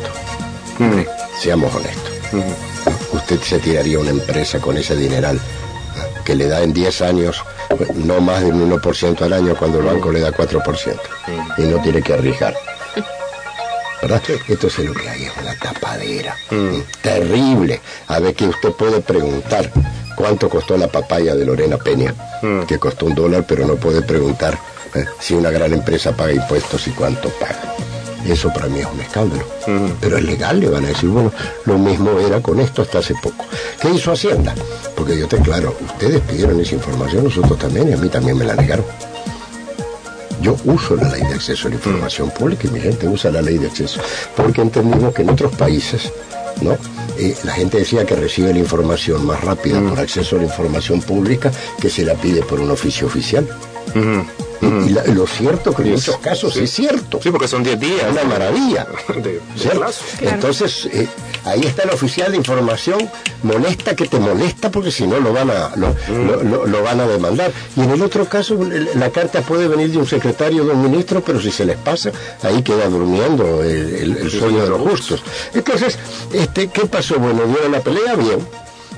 Speaker 5: Hombre, Seamos honestos. ¿no? Usted se tiraría una empresa con ese dineral. Que le da en 10 años no más del 1% al año cuando el banco le da 4% y no tiene que arriesgar. ¿Verdad? Entonces lo que hay es una tapadera terrible. A ver que usted puede preguntar cuánto costó la papaya de Lorena Peña, que costó un dólar, pero no puede preguntar eh, si una gran empresa paga impuestos y cuánto paga. Eso para mí es un escándalo. Pero es legal, le van a decir, bueno, lo mismo era con esto hasta hace poco. ¿Qué hizo Hacienda? Porque yo te claro, ustedes pidieron esa información, nosotros también, y a mí también me la negaron. Yo uso la ley de acceso a la información pública y mi gente usa la ley de acceso, porque entendimos que en otros países, ¿no? Eh, la gente decía que recibe la información más rápida por acceso a la información pública que se la pide por un oficio oficial. Y, y la- lo cierto que en muchos casos es cierto.
Speaker 4: Sí, porque son 10 días.
Speaker 5: Una maravilla.
Speaker 4: de, de
Speaker 5: ¿cierto?
Speaker 4: plazo.
Speaker 5: Entonces, eh, ahí está el oficial de información, molesta que te molesta porque si no lo van a lo, lo- lo- lo van a demandar. Y en el otro caso, la carta puede venir de un secretario de un ministro, pero si se les pasa, ahí queda durmiendo el, el- el sueño de los justos. Entonces, este, ¿qué pasó? Bueno, dio la pelea bien.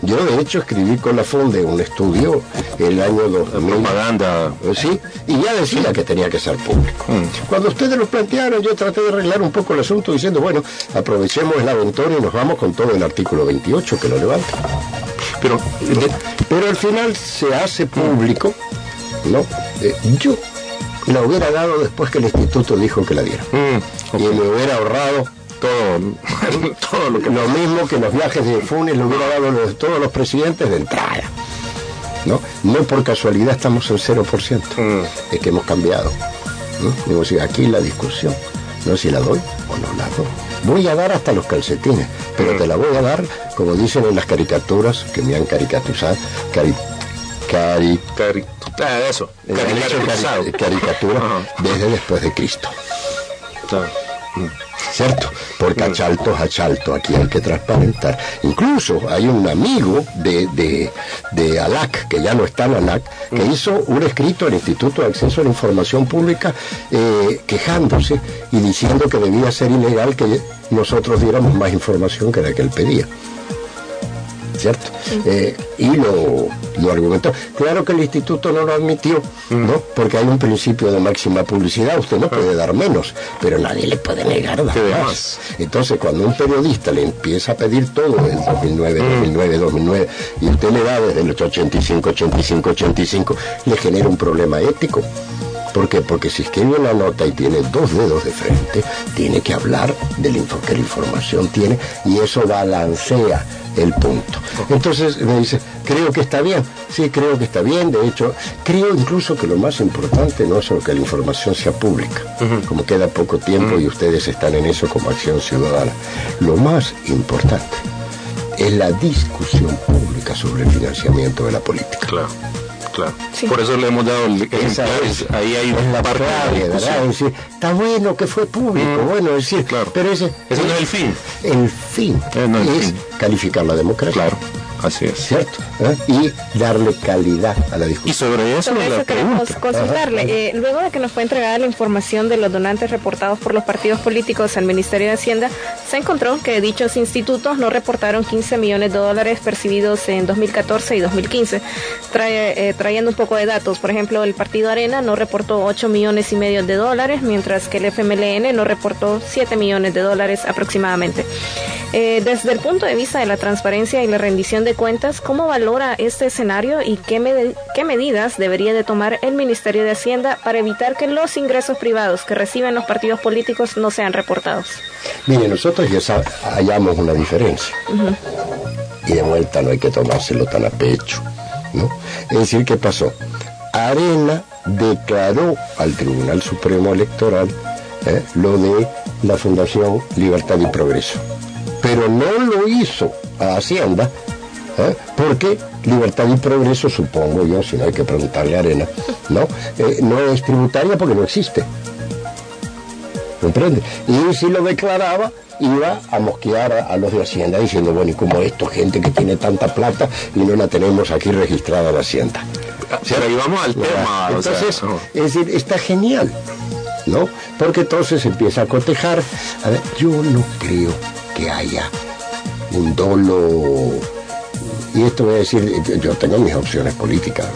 Speaker 5: Yo de hecho escribí con la Fonde un estudio el año 2000.
Speaker 4: Propaganda.
Speaker 5: Eh, Sí, y ya decía que tenía que ser público. Cuando ustedes lo plantearon, yo traté de arreglar un poco el asunto diciendo, bueno, aprovechemos el aventón y nos vamos con todo el artículo 28 que lo levanta.
Speaker 4: Pero,
Speaker 5: Pero al final se hace público, ¿no? Eh, yo la hubiera dado después que el instituto dijo que la diera.
Speaker 4: mm,
Speaker 5: Y me hubiera ahorrado
Speaker 4: todo, todo lo que...
Speaker 5: lo mismo que los viajes de Funes le hubiera dado los- todos los presidentes de entrada. ¿no? No por casualidad estamos en 0%. Es que hemos cambiado. ¿no? Digo, si aquí la discusión, no si la doy o no la doy. Voy a dar hasta los calcetines, pero te la voy a dar, como dicen en las caricaturas que me han caricaturizado, cari, cari,
Speaker 4: Cari- ah, eso, caricaturizado.
Speaker 5: cari- caricatura desde después de Cristo.
Speaker 4: Claro.
Speaker 5: ¿Cierto? Porque achalto es achalto, aquí hay que transparentar. Incluso hay un amigo de, de, de ALAC, que ya no está en ALAC, que hizo un escrito al Instituto de Acceso a la Información Pública eh, quejándose y diciendo que debía ser ilegal que nosotros diéramos más información que la que él pedía. ¿Cierto? Eh, y lo, lo, argumentó. Claro que el instituto no lo admitió, ¿no? Porque hay un principio de máxima publicidad, usted no puede dar menos, pero nadie le puede negar nada más. Entonces, cuando un periodista le empieza a pedir todo en 2009, 2009, 2009, y usted le da desde el 85, 85, 85, le genera un problema ético. ¿Por qué? Porque si escribe una nota y tiene dos dedos de frente, tiene que hablar de la que la información tiene y eso balancea el punto. Entonces me dice, creo que está bien, sí, creo que está bien, de hecho, creo incluso que lo más importante no es solo que la información sea pública, como queda poco tiempo y ustedes están en eso como acción ciudadana, lo más importante es la discusión pública sobre el financiamiento de la política.
Speaker 4: Claro. Claro. Por eso le hemos dado el
Speaker 5: ahí hay una parte de ¿verdad? está bueno que fue público, bueno, es decir,
Speaker 4: claro.
Speaker 5: pero ese,
Speaker 4: no es el fin.
Speaker 5: El fin
Speaker 4: eh,
Speaker 5: es calificar la democracia.
Speaker 4: Claro. Así es.
Speaker 5: ¿Cierto? ¿Eh? Y darle calidad a la discusión.
Speaker 4: Y sobre eso,
Speaker 3: sobre eso queremos consultarle. Eh, luego de que nos fue entregada la información de los donantes reportados por los partidos políticos al Ministerio de Hacienda, se encontró que dichos institutos no reportaron 15 millones de dólares percibidos en 2014 y 2015. Trae, eh, trayendo un poco de datos, por ejemplo, el Partido Arena no reportó 8 millones y medio de dólares, mientras que el FMLN no reportó 7 millones de dólares aproximadamente. desde el punto de vista de la transparencia y la rendición de Cuentas, ¿cómo valora este escenario y qué, qué medidas debería de tomar el Ministerio de Hacienda para evitar que los ingresos privados que reciben los partidos políticos no sean reportados?
Speaker 5: Mire, nosotros ya hallamos una diferencia. Y de vuelta no hay que tomárselo tan a pecho. ¿no? Es decir, ¿qué pasó? Arena declaró al Tribunal Supremo Electoral ¿eh? lo de la Fundación Libertad y Progreso. Pero no lo hizo a Hacienda ¿eh? Porque libertad y progreso, supongo yo, si no hay que preguntarle a Arena, ¿no? Eh, no es tributaria porque no existe. ¿Comprende? Y si lo declaraba, iba a mosquear a, los de Hacienda diciendo, bueno, ¿y como esto, gente que tiene tanta plata y no la tenemos aquí registrada en Hacienda?
Speaker 4: Pero ahí vamos al tema.
Speaker 5: Entonces, es decir, está genial, ¿no? Porque entonces empieza a cotejar. A ver, yo no creo que haya un dolo y esto voy a decir, yo tengo mis opciones políticas,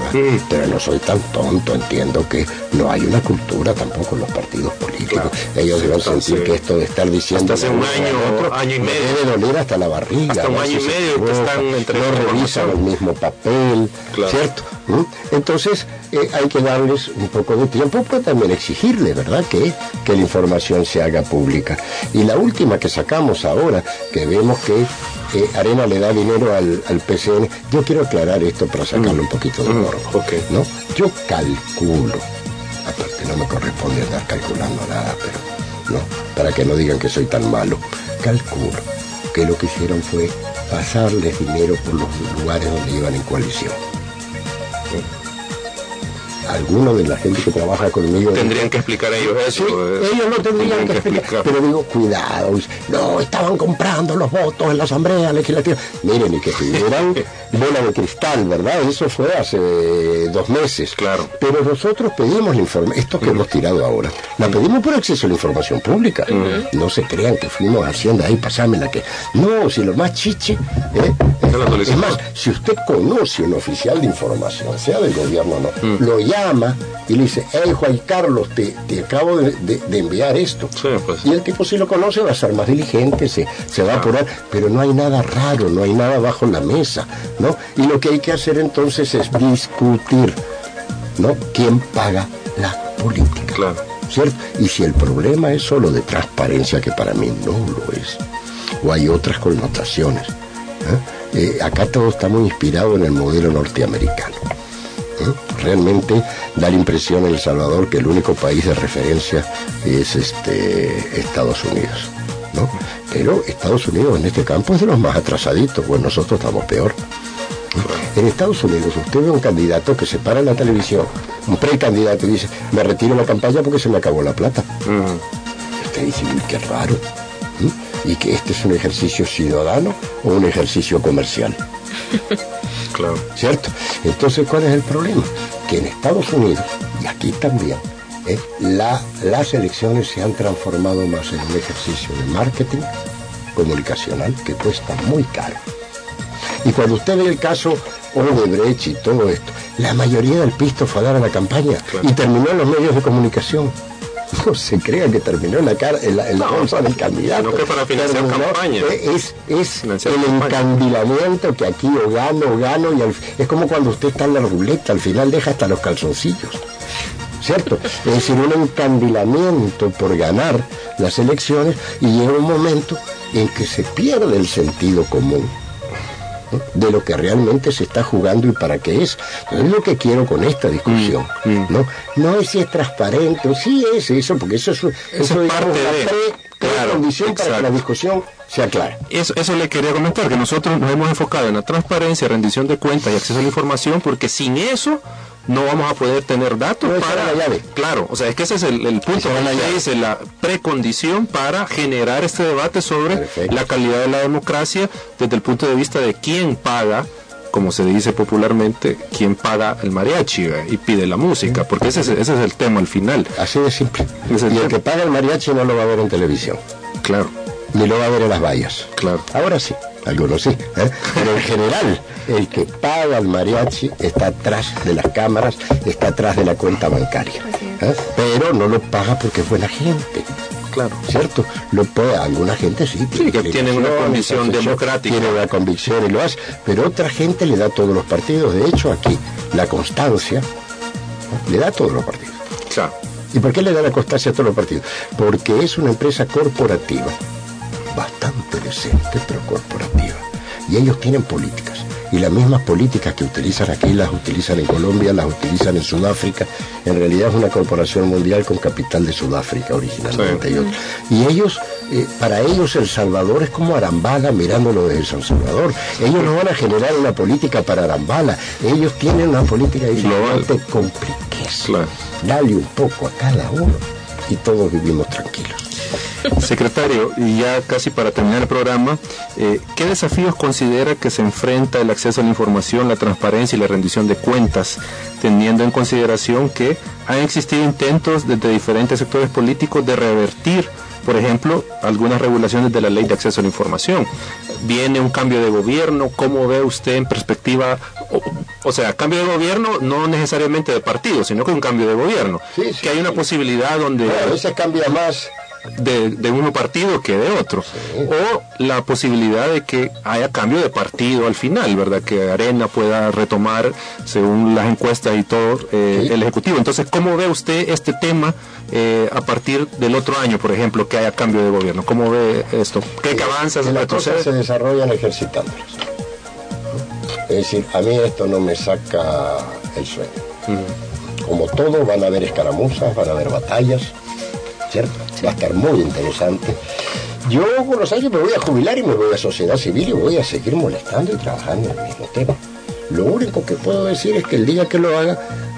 Speaker 5: pero no soy tan tonto, entiendo que no hay una cultura tampoco en los partidos políticos. Ellos deben sentir que esto de estar diciendo...
Speaker 4: Hasta hace un año, otro año y medio.
Speaker 5: Debe doler hasta la barriga.
Speaker 4: Hasta un año y medio que están entre
Speaker 5: No revisan el mismo papel, ¿cierto? ¿Mm? Entonces eh, hay que darles un poco de tiempo, pero también exigirle, ¿verdad? Que, que la información se haga pública. Y la última que sacamos ahora, que vemos que Arena le da dinero al, al, PCN. Yo quiero aclarar esto para sacarle un poquito de morbo. ¿no? Yo calculo, aparte no me corresponde estar calculando nada, pero no, para que no digan que soy tan malo, calculo que lo que hicieron fue pasarles dinero por los lugares donde iban en coalición algunos de la gente que trabaja conmigo.
Speaker 4: Tendrían que explicar ellos eso.
Speaker 5: Eh. ellos no tendrían, que, explicar, Pero digo, cuidado, no, estaban comprando los votos en la Asamblea Legislativa. Miren, y que tuvieran bola de cristal, ¿verdad? Eso fue hace dos meses.
Speaker 4: Claro.
Speaker 5: Pero nosotros pedimos la información, esto que hemos tirado ahora, la pedimos por acceso a la información pública. No se crean que fuimos a Hacienda ahí, pasámela que. No, si lo más chiche. ¿eh? Es más, si usted conoce un oficial de información, sea del gobierno o no, lo llama y le dice, hey Juan Carlos, te, acabo de, enviar esto.
Speaker 4: Pues.
Speaker 5: Y el tipo si lo conoce va a ser más diligente, se, se va a apurar, pero no hay nada raro, no hay nada bajo la mesa, ¿no? Y lo que hay que hacer entonces es discutir, ¿no? ¿Quién paga la política?
Speaker 4: Claro.
Speaker 5: ¿Cierto? Y si el problema es solo de transparencia, que para mí no lo es, o hay otras connotaciones, ¿eh? Eh, acá todo está muy inspirado en el modelo norteamericano. Realmente da la impresión en El Salvador que el único país de referencia es este, Estados Unidos. ¿no? Pero Estados Unidos en este campo es de los más atrasaditos, pues nosotros estamos peor. En Estados Unidos usted ve un candidato que se para en la televisión, un precandidato y dice, me retiro la campaña porque se me acabó la plata. Usted dice, qué raro. ¿Mm? Y que este es un ejercicio ciudadano o un ejercicio comercial.
Speaker 4: Claro.
Speaker 5: ¿Cierto? Entonces, ¿cuál es el problema? Que en Estados Unidos, y aquí también, ¿eh? la, las elecciones se han transformado más en un ejercicio de marketing comunicacional que cuesta muy caro. Y cuando usted ve el caso Odebrecht y todo esto, la mayoría del pisto fue a dar a la campaña y terminó en los medios de comunicación. No se crea que terminó en la, cara, en la, en la bolsa del candidato.
Speaker 4: sino que para financiar
Speaker 5: Terminó-
Speaker 4: campaña.
Speaker 5: Es, es
Speaker 4: Financiar
Speaker 5: el
Speaker 4: campaña.
Speaker 5: encandilamiento que aquí o gano o gano y al- es como cuando usted está en la ruleta, al final deja hasta los calzoncillos. ¿Cierto? Es decir, un encandilamiento por ganar las elecciones y llega un momento en que se pierde el sentido común de lo que realmente se está jugando y para qué es. Entonces, es lo que quiero con esta discusión.
Speaker 4: Mm,
Speaker 5: ¿no? no es si es transparente, o sí es eso, porque eso es, eso,
Speaker 4: es
Speaker 5: digamos,
Speaker 4: parte
Speaker 5: la
Speaker 4: de-
Speaker 5: pre-
Speaker 4: claro,
Speaker 5: condición para que la discusión sea clara.
Speaker 4: Eso, eso le quería comentar, que nosotros nos hemos enfocado en la transparencia, rendición de cuentas y acceso a la información, porque sin eso no vamos a poder tener datos
Speaker 5: No,
Speaker 4: para...
Speaker 5: la llave.
Speaker 4: Claro, o sea, es que ese es el, el punto,
Speaker 5: la
Speaker 4: que dice la precondición para generar este debate sobre
Speaker 5: Perfecto.
Speaker 4: la calidad de la democracia desde el punto de vista de quién paga como se dice popularmente, quién paga el mariachi ¿ve? y pide la música, porque ese es, ese es el tema al final.
Speaker 5: Así de simple.
Speaker 4: Es
Speaker 5: Y
Speaker 4: el
Speaker 5: el que paga el mariachi no lo va a ver en televisión,
Speaker 4: Claro,
Speaker 5: ni lo va a ver en las vallas.
Speaker 4: claro.
Speaker 5: Ahora sí, algunos sí. ¿eh? Pero en general, el que paga el mariachi está atrás de las cámaras, está atrás de la cuenta bancaria. ¿eh? Pero no lo paga porque es buena gente.
Speaker 4: Claro.
Speaker 5: ¿Cierto? Lo puede, alguna gente sí.
Speaker 4: Sí, que tienen una convicción democrática.
Speaker 5: Tiene una convicción y lo hace. Pero otra gente le da a todos los partidos. De hecho, aquí, la constancia ¿no? le da a todos los partidos.
Speaker 4: Claro.
Speaker 5: ¿Y por qué le da la constancia a todos los partidos? Porque es una empresa corporativa, bastante decente, pero corporativa. Y ellos tienen políticas. Y las mismas políticas que utilizan aquí las utilizan en Colombia, las utilizan en Sudáfrica. En realidad es una corporación mundial con capital de Sudáfrica originalmente.
Speaker 4: Sí.
Speaker 5: Y, ellos, eh, para ellos El Salvador es como Arambala mirándolo desde San Salvador. Ellos no van a generar una política para Arambala. Ellos tienen una política y
Speaker 4: Global.
Speaker 5: no te compliques.
Speaker 4: Claro.
Speaker 5: Dale un poco a cada uno y todos vivimos tranquilos.
Speaker 4: Secretario, y ya casi para terminar el programa, eh, ¿qué desafíos considera que se enfrenta el acceso a la información, la transparencia y la rendición de cuentas, teniendo en consideración que han existido intentos desde diferentes sectores políticos de revertir, por ejemplo, algunas regulaciones de la ley de acceso a la información? Viene un cambio de gobierno, ¿cómo ve usted en perspectiva? O, o sea, cambio de gobierno no necesariamente de partido, sino que un cambio de gobierno.
Speaker 5: Sí, sí,
Speaker 4: que hay una
Speaker 5: sí.
Speaker 4: posibilidad donde
Speaker 5: Bueno, a veces cambia más.
Speaker 4: De, de uno partido que de otro. O la posibilidad de que haya cambio de partido al final, ¿verdad? Que Arena pueda retomar, según las encuestas y todo, eh, el Ejecutivo. Entonces, ¿cómo ve usted este tema eh, a partir del otro año, por ejemplo, que haya cambio de gobierno? ¿Cómo ve esto? ¿Cree que avanza, se
Speaker 5: Que las cosas se desarrollan ejercitándolas. Es decir, a mí esto no me saca el sueño. Como todo, van a haber escaramuzas, van a haber batallas, ¿cierto? Va a estar muy interesante. Yo con los años me voy a jubilar y me voy a sociedad civil y voy a seguir molestando y trabajando en el mismo tema. Lo único que puedo decir es que el día que lo haga,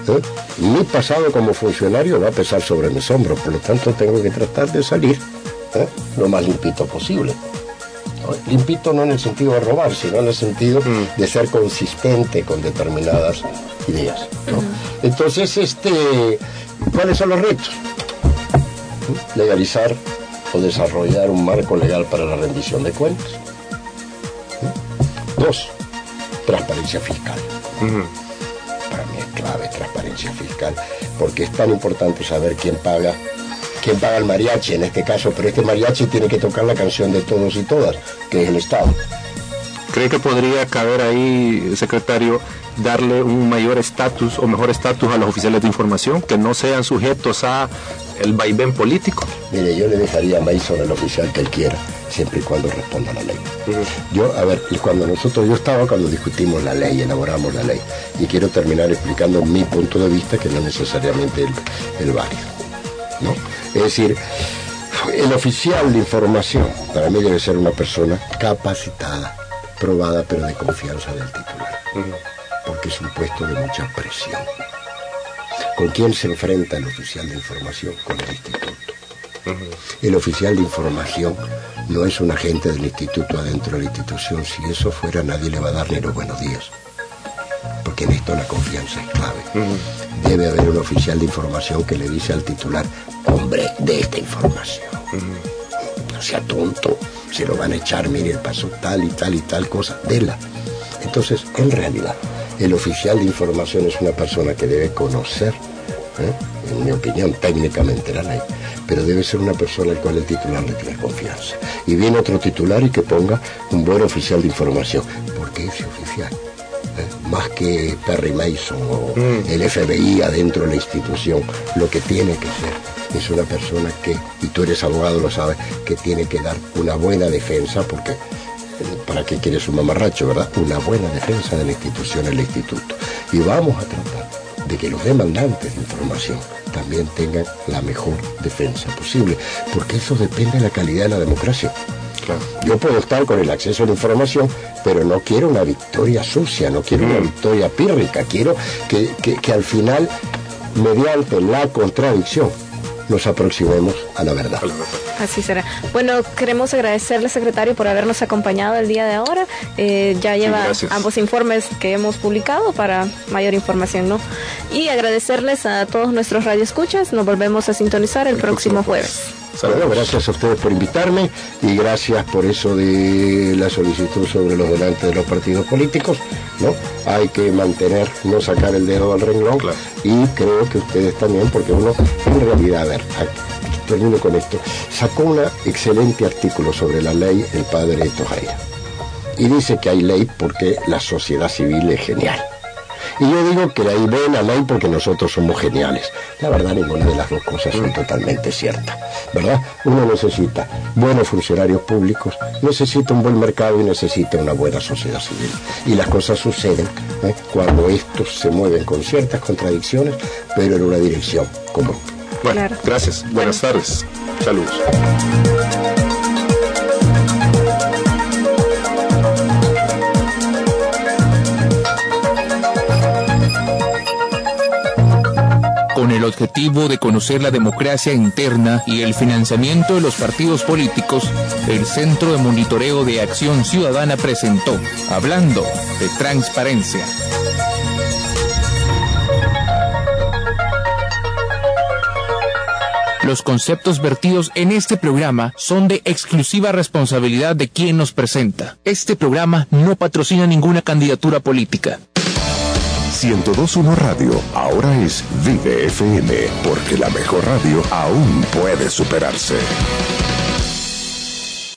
Speaker 5: ¿eh? mi pasado como funcionario va a pesar sobre mis hombros, por lo tanto tengo que tratar de salir ¿eh? lo más limpito posible. ¿no? Limpito no en el sentido de robar, sino en el sentido de ser consistente con determinadas ideas. ¿no? Entonces, este, ¿cuáles son los retos? Legalizar o desarrollar un marco legal para la rendición de cuentas. Dos, transparencia fiscal. Para mí es clave transparencia fiscal, porque es tan importante saber quién paga, quién paga el mariachi en este caso, pero este mariachi tiene que tocar la canción de todos y todas, que es el Estado.
Speaker 4: ¿Cree que podría caber ahí, secretario, darle un mayor estatus o mejor estatus a los oficiales de información, que no sean sujetos a el vaivén político?
Speaker 5: Mire, yo le dejaría a Mason el oficial que él quiera, siempre y cuando responda a la ley. Yo, a ver, y cuando nosotros, yo estaba cuando discutimos la ley, elaboramos la ley, y quiero terminar explicando mi punto de vista, que no necesariamente el, el válido. ¿no? Es decir, el oficial de información, para mí debe ser una persona capacitada, probada, pero de confianza del titular, porque es un puesto de mucha presión. ¿Con quién se enfrenta el oficial de información? Con el instituto. El oficial de información no es un agente del instituto adentro de la institución. Si eso fuera, nadie le va a dar ni los buenos días. Porque en esto la confianza es clave. Debe haber un oficial de información que le dice al titular, hombre, de esta información. No sea tonto, se lo van a echar, mire, pasó tal y tal y tal cosa, dela. Entonces, en realidad, el oficial de información es una persona que debe conocer, ¿eh? en mi opinión, técnicamente la ley, pero debe ser una persona al cual el titular le tiene confianza. Y viene otro titular y que ponga un buen oficial de información, porque ese oficial, ¿eh? más que Perry Mason o el FBI adentro de la institución, lo que tiene que ser es una persona que, y tú eres abogado, lo sabes, que tiene que dar una buena defensa, porque ¿para qué quieres un mamarracho, verdad? Una buena defensa de la institución, el instituto. Y vamos a tratar de que los demandantes de información también tengan la mejor defensa posible, porque eso depende de la calidad de la democracia. Yo puedo estar con el acceso a la información, pero no quiero una victoria sucia, no quiero una victoria pírrica, quiero que, que- que al final, mediante la contradicción, nos aproximemos a la verdad.
Speaker 3: Así será. Bueno, queremos agradecerle, secretario, por habernos acompañado el día de ahora. Eh, ya lleva ambos informes que hemos publicado para mayor información, ¿no? Y agradecerles a todos nuestros radioescuchas. Nos volvemos a sintonizar el, próximo jueves.
Speaker 5: Bueno, gracias a ustedes por invitarme y gracias por eso de la solicitud sobre los donantes de los partidos políticos, ¿no? Hay que mantener, no sacar el dedo al renglón
Speaker 4: Claro.
Speaker 5: y creo que ustedes también, porque uno, en realidad, a ver, termino con esto, sacó un excelente artículo sobre la ley el padre Tojaira y dice que hay ley porque la sociedad civil es genial. Y yo digo que hay buena ley porque nosotros somos geniales. La verdad, ninguna de las dos cosas son totalmente ciertas. ¿Verdad? Uno necesita buenos funcionarios públicos, necesita un buen mercado y necesita una buena sociedad civil. Y las cosas suceden ¿eh? cuando estos se mueven con ciertas contradicciones, pero en una dirección común.
Speaker 4: Bueno,
Speaker 3: Claro.
Speaker 4: gracias. Buenas tardes. Saludos.
Speaker 7: Con el objetivo de conocer la democracia interna y el financiamiento de los partidos políticos, el Centro de Monitoreo de Acción Ciudadana presentó Hablando de Transparencia. Los conceptos vertidos en este programa son de exclusiva responsabilidad de quien nos presenta. Este programa no patrocina ninguna candidatura política.
Speaker 8: 1021 Radio ahora es Vive FM, porque la mejor radio aún puede superarse.